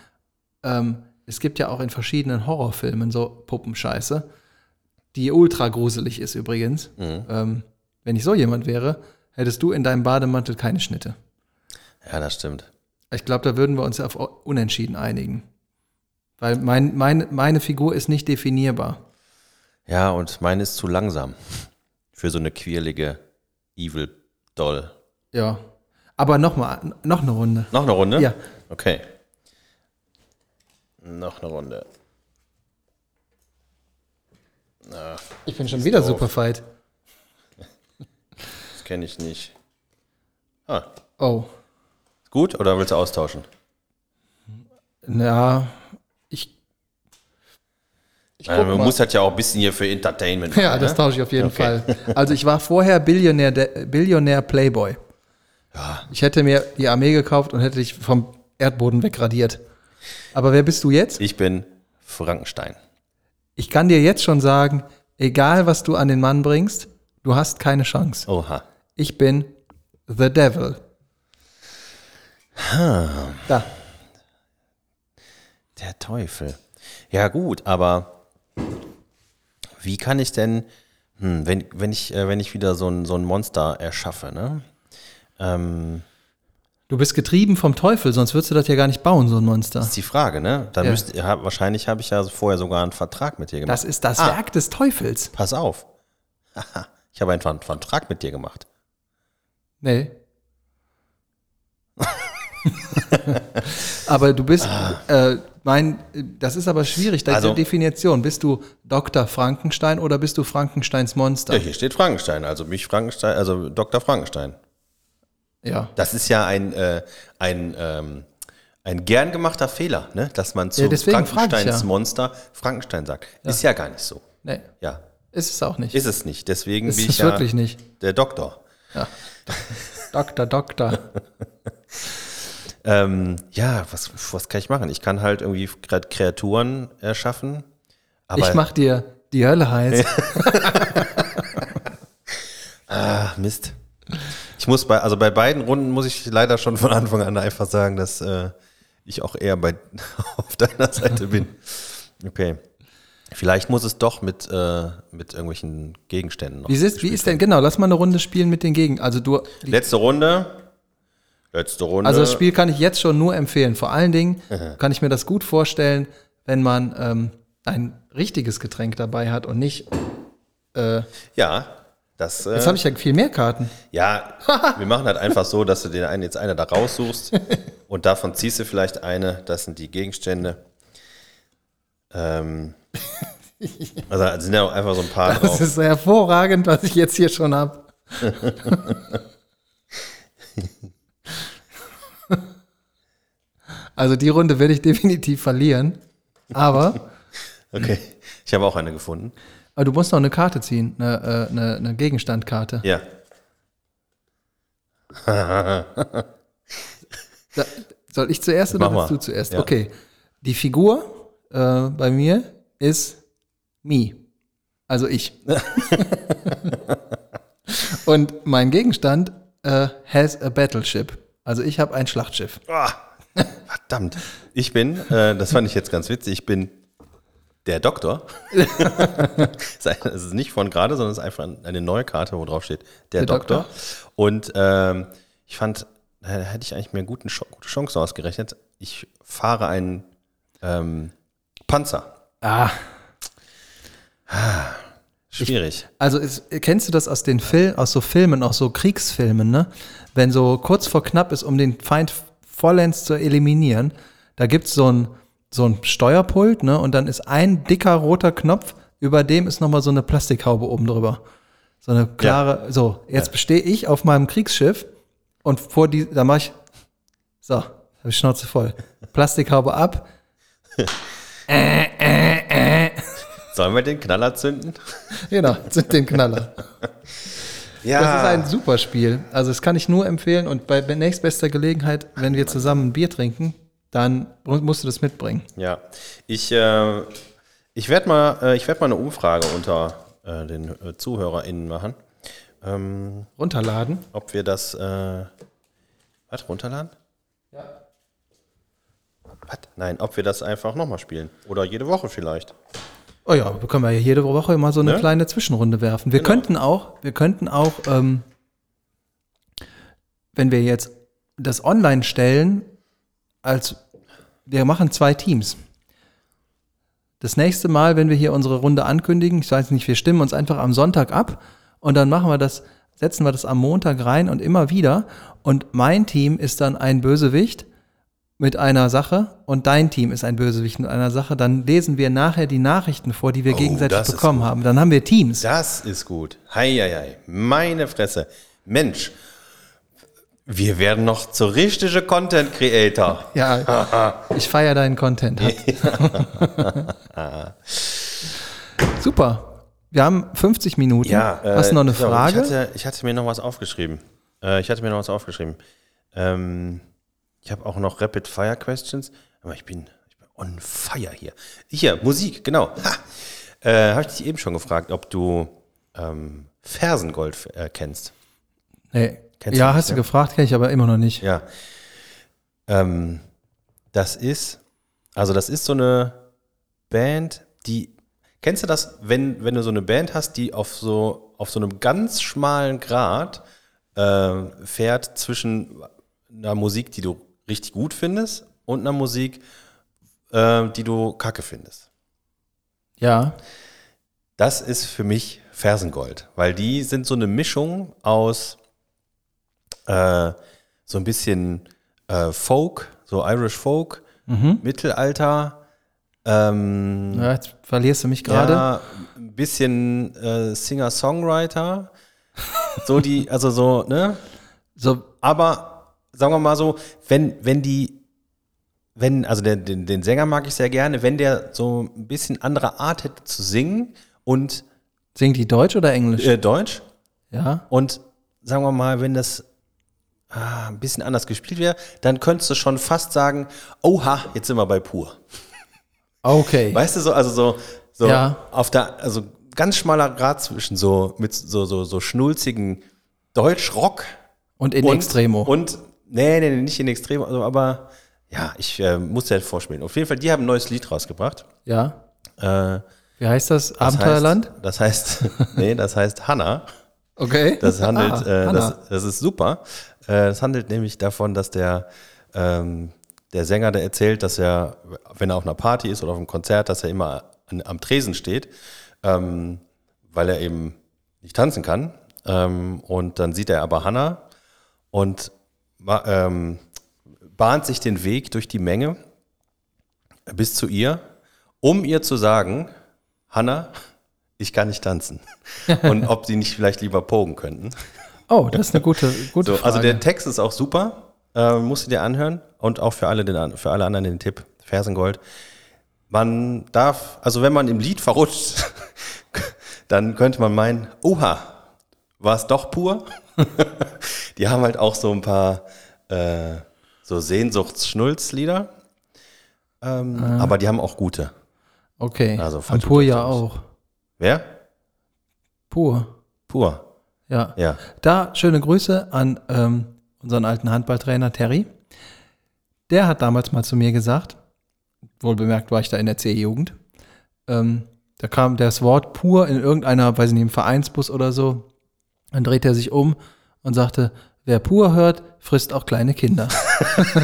Speaker 2: ähm, es gibt ja auch in verschiedenen Horrorfilmen so Puppenscheiße, die ultra gruselig ist übrigens. Ähm, wenn ich so jemand wäre, hättest du in deinem Bademantel keine Schnitte.
Speaker 1: Ja, das stimmt.
Speaker 2: Ich glaube, da würden wir uns auf Unentschieden einigen. Weil mein, mein, meine Figur ist nicht definierbar.
Speaker 1: Ja, und meine ist zu langsam. Für so eine quirlige Evil Doll.
Speaker 2: Ja. Aber noch mal, noch eine Runde.
Speaker 1: Noch eine Runde?
Speaker 2: Ja.
Speaker 1: Okay. Noch eine Runde.
Speaker 2: Ich bin schon wieder super fight.
Speaker 1: Das kenne ich nicht. Ah,
Speaker 2: Oh.
Speaker 1: gut oder willst du austauschen?
Speaker 2: Ich. Guck
Speaker 1: man
Speaker 2: mal.
Speaker 1: muss das ja auch ein bisschen hier für Entertainment
Speaker 2: Ja,
Speaker 1: machen,
Speaker 2: das
Speaker 1: ne?
Speaker 2: tausche ich auf jeden
Speaker 1: Okay.
Speaker 2: Fall. Also ich war vorher Billionär, Billionär Playboy.
Speaker 1: Ja.
Speaker 2: Ich hätte mir die Armee gekauft und hätte dich vom Erdboden wegradiert. Aber wer bist du jetzt?
Speaker 1: Ich bin Frankenstein.
Speaker 2: Ich kann dir jetzt schon sagen, egal was du an den Mann bringst, du hast keine Chance.
Speaker 1: Oha.
Speaker 2: Ich bin The Devil. Da.
Speaker 1: Der Teufel. Ja, gut, aber wie kann ich denn, hm, wenn, wenn, ich, äh, wenn ich wieder so ein, so ein Monster erschaffe, ne? Ähm,
Speaker 2: Du bist getrieben vom Teufel, sonst würdest du das ja gar nicht bauen, so ein Monster.
Speaker 1: ist die Frage, ne? Dann
Speaker 2: Ja.
Speaker 1: müsst, ja, wahrscheinlich habe ich ja vorher sogar einen Vertrag mit dir gemacht.
Speaker 2: Das ist das
Speaker 1: Ah.
Speaker 2: Werk des Teufels.
Speaker 1: Pass auf. Ich habe einen Ver- Vertrag mit dir gemacht.
Speaker 2: Nee. aber du bist, äh, mein, das ist aber schwierig, deine
Speaker 1: Also-
Speaker 2: Definition. Bist du Dr. Frankenstein oder bist du Frankensteins Monster?
Speaker 1: Ja, hier steht Frankenstein, also mich Frankenstein, also Dr. Frankenstein.
Speaker 2: Ja.
Speaker 1: Das ist ja ein, äh, ein, ähm, ein gern gemachter Fehler, ne? dass man zu
Speaker 2: Ja,
Speaker 1: Frankensteins
Speaker 2: ja.
Speaker 1: Monster Frankenstein sagt. Ist ja gar nicht so.
Speaker 2: Nee,
Speaker 1: Ja,
Speaker 2: ist es auch nicht.
Speaker 1: ist es nicht. Deswegen
Speaker 2: ist
Speaker 1: bin
Speaker 2: es
Speaker 1: ich ja
Speaker 2: wirklich nicht.
Speaker 1: der Doktor.
Speaker 2: Ja. Doktor, Doktor.
Speaker 1: Ähm, ja, was, was kann ich machen? Ich kann halt irgendwie gerade Kreaturen erschaffen. Aber
Speaker 2: ich mach dir die Hölle heiß.
Speaker 1: ah, Mist. Ich muss bei, also bei beiden Runden muss ich leider schon von Anfang an einfach sagen, dass äh, ich auch eher bei auf deiner Seite bin. Okay. Vielleicht muss es doch mit, äh, mit irgendwelchen Gegenständen noch.
Speaker 2: Wie ist, wie ist denn, genau, lass mal eine Runde spielen mit den Gegen. Also du,
Speaker 1: Letzte Runde. Letzte Runde.
Speaker 2: also das Spiel kann ich jetzt schon nur empfehlen. Vor allen Dingen kann ich mir das gut vorstellen, wenn man ähm, ein richtiges Getränk dabei hat und nicht. Äh,
Speaker 1: Ja, das. Äh,
Speaker 2: jetzt habe ich ja viel mehr Karten.
Speaker 1: Ja, wir machen halt einfach so, dass du dir einen, jetzt eine da raussuchst und davon ziehst du vielleicht eine. Das sind die Gegenstände. Ähm, also sind ja auch einfach so ein paar
Speaker 2: Das
Speaker 1: drauf.
Speaker 2: ist hervorragend, was ich jetzt hier schon habe. Also die Runde werde ich definitiv verlieren. Aber,
Speaker 1: Okay, ich habe auch eine gefunden.
Speaker 2: aber du musst noch eine Karte ziehen, eine, äh, eine, eine Gegenstandkarte.
Speaker 1: Ja,
Speaker 2: Da, soll ich zuerst oder willst du zuerst?
Speaker 1: Ja.
Speaker 2: Okay. Die Figur äh, bei mir ist me. Also ich. Und mein Gegenstand äh, has a battleship. Also ich habe ein Schlachtschiff.
Speaker 1: Ah, verdammt. Ich bin, äh, das fand ich jetzt ganz witzig, ich bin der Doktor. Es ist nicht von gerade, sondern es ist einfach eine neue Karte, wo drauf steht, der,
Speaker 2: Der
Speaker 1: Doktor.
Speaker 2: Doktor.
Speaker 1: Und ähm, ich fand, da hätte ich eigentlich mir eine guten, gute Chance ausgerechnet. Ich fahre einen ähm, Panzer.
Speaker 2: Ah,
Speaker 1: Schwierig.
Speaker 2: also ist, kennst du das aus den Fil aus so Filmen, aus so Kriegsfilmen, ne? Wenn so kurz vor knapp ist, um den Feind vollends zu eliminieren, da gibt's so ein, so ein Steuerpult, ne? Und dann ist ein dicker roter Knopf, über dem ist nochmal so eine Plastikhaube oben drüber. So eine klare, so, jetzt stehe ich auf meinem Kriegsschiff und vor die, da mache ich, so, habe ich Schnauze voll. Plastikhaube ab,
Speaker 1: Sollen wir den Knaller zünden?
Speaker 2: genau, sind den Knaller.
Speaker 1: Ja.
Speaker 2: Das ist ein super Spiel. Also das kann ich nur empfehlen und bei nächstbester Gelegenheit, wenn wir zusammen ein Bier trinken, dann musst du das mitbringen.
Speaker 1: Ja, ich, äh, ich werde mal, äh, ich werd mal eine Umfrage unter äh, den äh, ZuhörerInnen machen, ähm,
Speaker 2: Runterladen.
Speaker 1: ob wir das, äh, was, runterladen?
Speaker 2: Ja.
Speaker 1: Was? Nein, ob wir das einfach nochmal spielen. Oder jede Woche vielleicht.
Speaker 2: Oh ja, wir können ja jede Woche mal so eine
Speaker 1: Ne?
Speaker 2: kleine Zwischenrunde werfen. Wir
Speaker 1: Genau.
Speaker 2: könnten auch, wir könnten auch, ähm, wenn wir jetzt das online stellen, als wir machen zwei Teams. Das nächste Mal, wenn wir hier unsere Runde ankündigen, ich weiß nicht, wir stimmen uns einfach am Sonntag ab und dann machen wir das, setzen wir das am Montag rein und immer wieder. Und mein Team ist dann ein Bösewicht mit einer Sache und dein Team ist ein Bösewicht mit einer Sache, dann lesen wir nachher die Nachrichten vor, die wir gegenseitig
Speaker 1: Oh, ist
Speaker 2: bekommen haben. Dann haben wir Teams.
Speaker 1: Das ist gut. Heieiei. Meine Fresse. Mensch. Wir werden noch zu richtige Content Creator.
Speaker 2: Ja, ich feiere deinen Content. Super. Wir haben 50 Minuten.
Speaker 1: Ja, äh,
Speaker 2: Hast du noch eine
Speaker 1: so,
Speaker 2: Frage?
Speaker 1: Ich hatte, ich hatte mir noch was aufgeschrieben. Äh, ich hatte mir noch was aufgeschrieben. Ähm, ich habe auch noch Rapid Fire Questions, aber ich bin, ich bin on fire hier. Hier, Musik, genau. Ha. Äh, habe ich dich eben schon gefragt, ob du ähm, Fersengold äh, kennst.
Speaker 2: nee.
Speaker 1: Kennst
Speaker 2: Ja,
Speaker 1: du
Speaker 2: hast du
Speaker 1: ja?
Speaker 2: gefragt, kenne ich aber immer noch nicht.
Speaker 1: Ja. Ähm, das ist, also das ist so eine Band, die, kennst du das, wenn, wenn du so eine Band hast, die auf so, auf so einem ganz schmalen Grat äh, fährt zwischen einer Musik, die du richtig gut findest und einer Musik, äh, die du kacke findest.
Speaker 2: Ja.
Speaker 1: Das ist für mich Fersengold, weil die sind so eine Mischung aus äh, so ein bisschen äh, Folk, so Irish Folk, Mittelalter, ähm,
Speaker 2: ja. Jetzt verlierst du mich gerade.
Speaker 1: ja, ein bisschen äh, Singer-Songwriter, so die, also so, ne?
Speaker 2: So,
Speaker 1: Aber sagen wir mal so, wenn, wenn die, wenn, also den, den, den Sänger mag ich sehr gerne, wenn der so ein bisschen andere Art hätte zu singen und
Speaker 2: singt die Deutsch oder Englisch?
Speaker 1: äh, Deutsch,
Speaker 2: Ja.
Speaker 1: Und sagen wir mal, wenn das ah, ein bisschen anders gespielt wäre, dann könntest du schon fast sagen, oha, jetzt sind wir bei pur.
Speaker 2: Okay.
Speaker 1: Weißt du, so, also so, so
Speaker 2: Ja.
Speaker 1: auf der, also ganz schmaler Grad zwischen so, mit so, so, so schnulzigen Deutschrock
Speaker 2: Und in Extremo.
Speaker 1: Und, nee, nee, nee, nicht in Extremo, also, aber ja, ich äh, muss dir vorspielen. Auf jeden Fall, die haben ein neues Lied rausgebracht.
Speaker 2: ja.
Speaker 1: Äh,
Speaker 2: Wie heißt das?
Speaker 1: das
Speaker 2: Abenteuerland?
Speaker 1: Heißt, das heißt, nee, das heißt Hanna.
Speaker 2: okay.
Speaker 1: Das handelt,
Speaker 2: Ah,
Speaker 1: äh,
Speaker 2: Hanna.
Speaker 1: das, das ist super. Äh, das handelt nämlich davon, dass der, ähm, der Sänger, der erzählt, dass er, wenn er auf einer Party ist oder auf einem Konzert, dass er immer an, am Tresen steht, ähm, weil er eben nicht tanzen kann. Ähm, und dann sieht er aber Hannah und ähm, bahnt sich den Weg durch die Menge bis zu ihr, um ihr zu sagen, Hannah, ich kann nicht tanzen. Und ob sie nicht vielleicht lieber pogen könnten.
Speaker 2: Oh, das ist eine gute, gute
Speaker 1: So,
Speaker 2: Frage.
Speaker 1: also der Text ist auch super, äh, musst du dir anhören. Und auch für alle, den, für alle anderen den Tipp, Fersengold. Man darf, also wenn man im Lied verrutscht, dann könnte man meinen, oha, war es doch pur? Die haben halt auch so ein paar äh, so Sehnsuchtsschnulzlieder. Ähm, Aber die haben auch gute.
Speaker 2: okay.
Speaker 1: also,
Speaker 2: Ampur
Speaker 1: das
Speaker 2: ja auch.
Speaker 1: Wer?
Speaker 2: Pur.
Speaker 1: Pur.
Speaker 2: Ja.
Speaker 1: Ja.
Speaker 2: Da schöne Grüße an ähm, unseren alten Handballtrainer Terry. Der hat damals mal zu mir gesagt, wohl bemerkt war ich da in der C-Jugend, ähm, da kam das Wort pur in irgendeiner, weiß ich nicht, im Vereinsbus oder so. Dann dreht er sich um und sagte, wer pur hört, frisst auch kleine Kinder.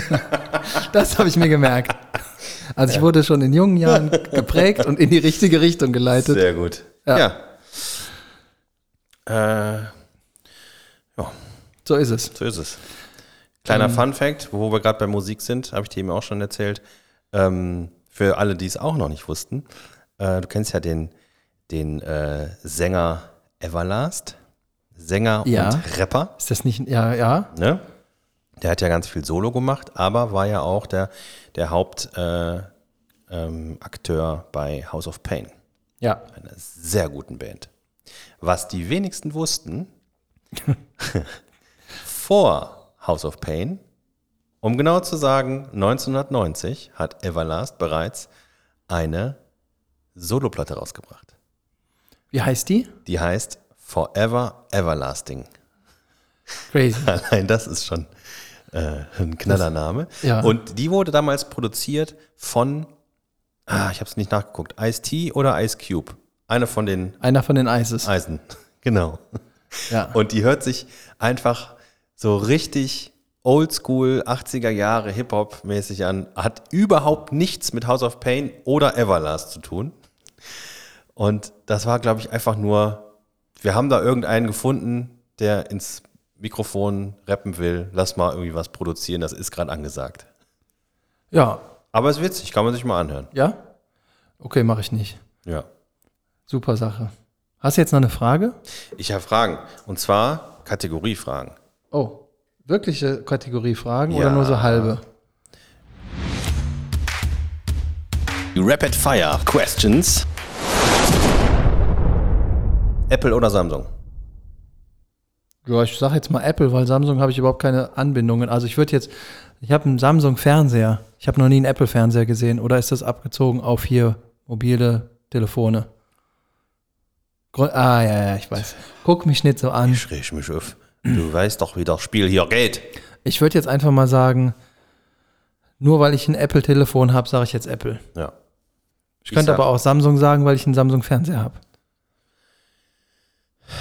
Speaker 2: das habe ich mir gemerkt. Also ich wurde schon in jungen Jahren geprägt und in die richtige Richtung geleitet.
Speaker 1: Sehr gut.
Speaker 2: Ja.
Speaker 1: Ja. Äh,
Speaker 2: So ist es.
Speaker 1: so ist es. Kleiner Fun Fact, wo wir gerade bei Musik sind, habe ich dir eben auch schon erzählt. Ähm, für alle, die es auch noch nicht wussten, äh, du kennst ja den, den äh, Sänger Everlast, Sänger
Speaker 2: Ja.
Speaker 1: und Rapper.
Speaker 2: Ist das nicht, ja, ja,
Speaker 1: Ne? Der hat ja ganz viel Solo gemacht, aber war ja auch der, der Hauptakteur äh, ähm, bei House of Pain.
Speaker 2: ja.
Speaker 1: einer sehr guten Band. Was die wenigsten wussten, vor House of Pain, um genau zu sagen, 1990 hat Everlast bereits eine Soloplatte rausgebracht.
Speaker 2: Wie heißt die?
Speaker 1: Die heißt Forever Everlasting.
Speaker 2: Crazy.
Speaker 1: Allein das ist schon äh, ein Knallername.
Speaker 2: Ja.
Speaker 1: Und die wurde damals produziert von, ah, ich habe es nicht nachgeguckt, Ice-T oder Ice Cube. Eine von den
Speaker 2: Einer von den Eises.
Speaker 1: Eisen, genau.
Speaker 2: Ja.
Speaker 1: Und die hört sich einfach so richtig oldschool 80er Jahre Hip-Hop mäßig an, hat überhaupt nichts mit House of Pain oder Everlast zu tun. Und das war, glaube ich, einfach nur, wir haben da irgendeinen gefunden, der ins Mikrofon rappen will, lass mal irgendwie was produzieren, das ist gerade angesagt.
Speaker 2: Ja.
Speaker 1: Aber es ist witzig, kann man sich mal anhören.
Speaker 2: Ja? Okay, mache ich nicht.
Speaker 1: Ja.
Speaker 2: Super Sache. Hast du jetzt noch eine Frage?
Speaker 1: Ich habe Fragen. Und zwar Kategoriefragen.
Speaker 2: Oh, wirkliche Kategoriefragen
Speaker 1: Ja.
Speaker 2: oder nur so halbe?
Speaker 1: Rapid Fire Questions. Apple oder Samsung?
Speaker 2: Ja, ich sage jetzt mal Apple, weil Samsung habe ich überhaupt keine Anbindungen. Also ich würde jetzt, ich habe einen Samsung-Fernseher. Ich habe noch nie einen Apple-Fernseher gesehen. Oder ist das abgezogen auf hier mobile Telefone? Grund ah, ja, ja, ich weiß. Guck mich nicht so an.
Speaker 1: Ich reg mich auf. Du weißt doch, wie das Spiel hier geht.
Speaker 2: Ich würde jetzt einfach mal sagen, nur weil ich ein Apple-Telefon habe, sage ich jetzt Apple.
Speaker 1: Ja.
Speaker 2: Ich könnte
Speaker 1: sag-
Speaker 2: aber auch Samsung sagen, weil ich einen Samsung-Fernseher habe.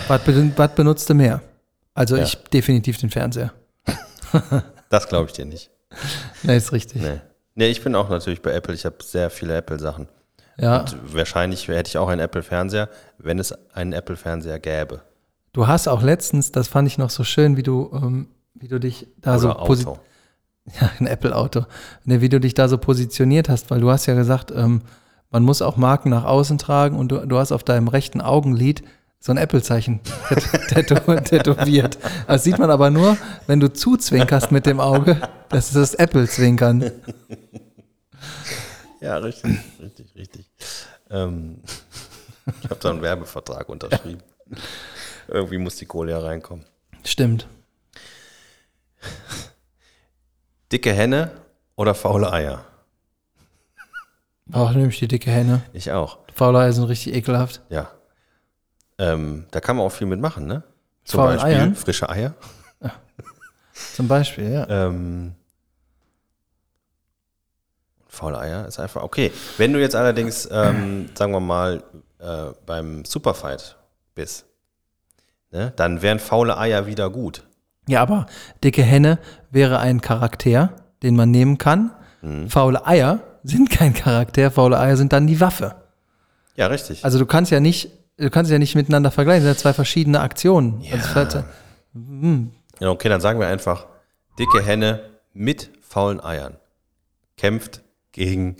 Speaker 2: Was, was benutzt du mehr? Also
Speaker 1: Ja.
Speaker 2: ich definitiv den Fernseher.
Speaker 1: Das glaube ich dir nicht.
Speaker 2: Nee, ist richtig.
Speaker 1: Nee. Nee, ich bin auch natürlich bei Apple. Ich habe sehr viele Apple-Sachen.
Speaker 2: Ja,
Speaker 1: Und wahrscheinlich hätte ich auch einen Apple-Fernseher, wenn es einen Apple-Fernseher gäbe.
Speaker 2: du hast auch letztens, das fand ich noch so schön, wie du, ähm, wie du dich da so
Speaker 1: Oder
Speaker 2: posi-
Speaker 1: Auto.
Speaker 2: Ja, ein Apple-Auto. Ne, wie du dich da so positioniert hast, weil du hast ja gesagt, ähm, man muss auch Marken nach außen tragen und du, du hast auf deinem rechten Augenlid so ein Apple-Zeichen tät- tätow- tätowiert. Das sieht man aber nur, wenn du zuzwinkerst mit dem Auge. Das ist das Apple-Zwinkern.
Speaker 1: Ja, richtig, richtig, richtig. Ähm, ich habe da einen Werbevertrag unterschrieben. Irgendwie muss die Kohle ja reinkommen.
Speaker 2: Stimmt.
Speaker 1: Dicke Henne oder faule Eier?
Speaker 2: Auch nehme ich die dicke Henne.
Speaker 1: Ich auch.
Speaker 2: Faule Eier sind richtig ekelhaft.
Speaker 1: Ja. Ähm, da kann man auch viel mitmachen, ne? Zum
Speaker 2: Faulen
Speaker 1: Beispiel
Speaker 2: Eiern?
Speaker 1: frische Eier.
Speaker 2: Zum Beispiel, ja.
Speaker 1: Ähm, faule Eier ist einfach okay. Wenn du jetzt allerdings, ähm, sagen wir mal, äh, beim Superfight bist, ne, dann wären faule Eier wieder gut.
Speaker 2: Ja, aber dicke Henne wäre ein Charakter, den man nehmen kann. Faule Eier sind kein Charakter, faule Eier sind dann die Waffe.
Speaker 1: Ja, richtig.
Speaker 2: Also du kannst ja nicht, du kannst ja nicht miteinander vergleichen, das sind ja zwei verschiedene Aktionen.
Speaker 1: Ja.
Speaker 2: Also vielleicht-
Speaker 1: Ja, okay, dann sagen wir einfach, dicke Henne mit faulen Eiern kämpft gegen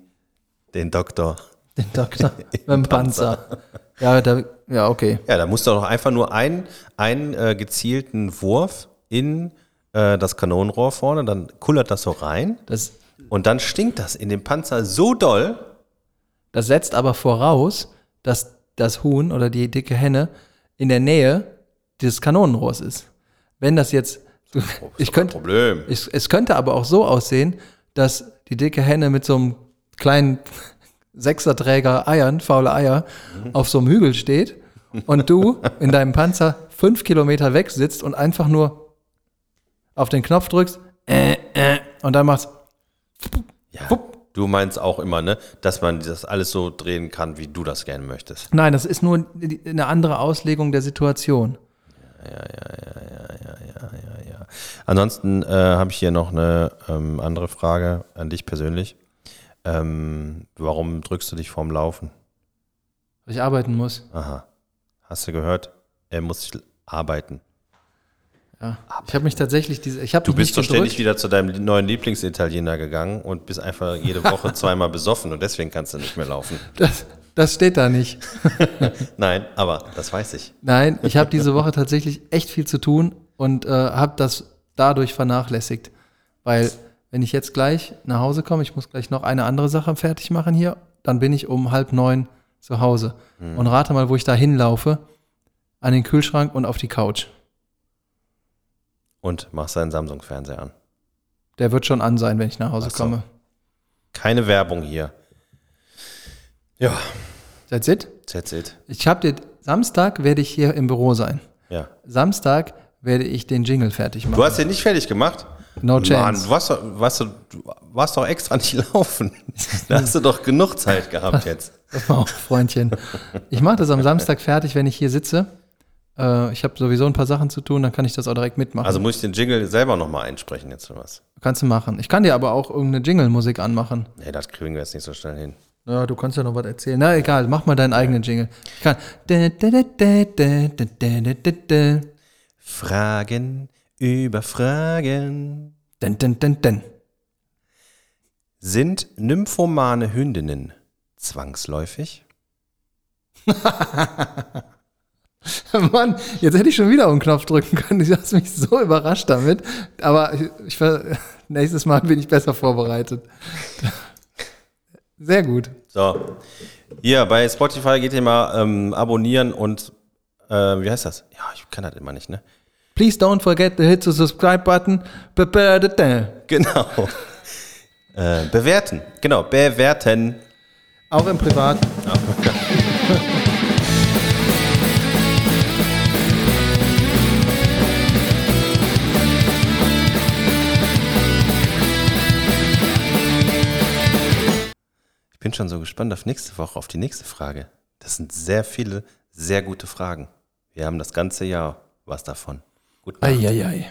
Speaker 1: den Doktor.
Speaker 2: den Doktor mit dem Panzer. Ja, da, ja, okay.
Speaker 1: Ja, da musst du doch einfach nur einen, einen äh, gezielten Wurf in äh, das Kanonenrohr vorne, dann kullert das so rein
Speaker 2: Das,
Speaker 1: und dann stinkt das in dem Panzer so doll.
Speaker 2: das setzt aber voraus, dass das Huhn oder die dicke Henne in der Nähe des Kanonenrohrs ist. Wenn das jetzt,
Speaker 1: Oh,
Speaker 2: ich könnte,
Speaker 1: Problem.
Speaker 2: Es, es könnte aber auch so aussehen, dass die dicke Henne mit so einem kleinen Sechserträger Eiern, faule Eier, auf so einem Hügel steht und du in deinem Panzer fünf Kilometer weg sitzt und einfach nur auf den Knopf drückst äh, äh, und dann machst
Speaker 1: Ja, du meinst auch immer, ne, dass man das alles so drehen kann, wie du das gerne möchtest.
Speaker 2: Nein, das ist nur eine andere Auslegung der Situation.
Speaker 1: Ansonsten äh, habe ich hier noch eine ähm, andere Frage an dich persönlich. Ähm, warum drückst du dich vorm Laufen?
Speaker 2: Weil ich arbeiten muss.
Speaker 1: Aha. Hast du gehört? Er muss arbeiten.
Speaker 2: Ja. Ich habe mich tatsächlich diese, ich
Speaker 1: Du bist doch
Speaker 2: nicht
Speaker 1: ständig wieder zu deinem neuen Lieblingsitaliener gegangen und bist einfach jede Woche zweimal besoffen und deswegen kannst du nicht mehr laufen.
Speaker 2: Das, das steht da nicht.
Speaker 1: Nein, aber das weiß ich.
Speaker 2: Nein, ich habe diese Woche tatsächlich echt viel zu tun und äh, habe das dadurch vernachlässigt. Weil, wenn ich jetzt gleich nach Hause komme, ich muss gleich noch eine andere Sache fertig machen hier, dann bin ich um halb neun zu Hause. Und rate mal, wo ich da hinlaufe. An den Kühlschrank und auf die Couch.
Speaker 1: Und machst deinen Samsung-Fernseher an.
Speaker 2: Der wird schon an sein, wenn ich nach Hause
Speaker 1: so.
Speaker 2: komme.
Speaker 1: Keine Werbung hier. Ja,
Speaker 2: That's it.
Speaker 1: that's it.
Speaker 2: Ich habe dir, Samstag werde ich hier im Büro sein.
Speaker 1: Ja.
Speaker 2: Samstag werde ich den Jingle fertig machen.
Speaker 1: Du hast den nicht fertig gemacht?
Speaker 2: No
Speaker 1: Mann,
Speaker 2: chance.
Speaker 1: du warst, doch, warst, warst doch extra nicht laufen. Da hast du doch genug Zeit gehabt jetzt.
Speaker 2: Pass mal auf, Freundchen. Ich mache das am Samstag fertig, wenn ich hier sitze. Äh, ich habe sowieso ein paar Sachen zu tun, dann kann ich das auch direkt mitmachen.
Speaker 1: Also muss ich den Jingle selber nochmal einsprechen jetzt oder was?
Speaker 2: Kannst du machen. Ich kann dir aber auch irgendeine Jingle-Musik anmachen.
Speaker 1: Nee, das kriegen wir jetzt nicht so schnell hin.
Speaker 2: Ja, du kannst ja noch was erzählen. Na egal, mach mal deinen eigenen Jingle. Ich kann.
Speaker 1: Fragen über Fragen.
Speaker 2: Den, den, den, den.
Speaker 1: Sind nymphomane Hündinnen zwangsläufig?
Speaker 2: Mann, jetzt hätte ich schon wieder auf den Knopf drücken können. Du hast mich so überrascht damit. Aber ich, ich, nächstes Mal bin ich besser vorbereitet. Sehr gut.
Speaker 1: So. Hier bei Spotify geht ihr mal ähm, abonnieren und äh, wie heißt das? Ja, ich kann das immer nicht, ne?
Speaker 2: Please don't forget to hit the subscribe button.
Speaker 1: Genau. äh, bewerten. Genau, bewerten.
Speaker 2: Auch im Privat.
Speaker 1: Ich bin schon so gespannt auf nächste Woche, auf die nächste Frage. Das sind sehr viele, sehr gute Fragen. Wir haben das ganze Jahr was davon. Gut.
Speaker 2: Eieiei.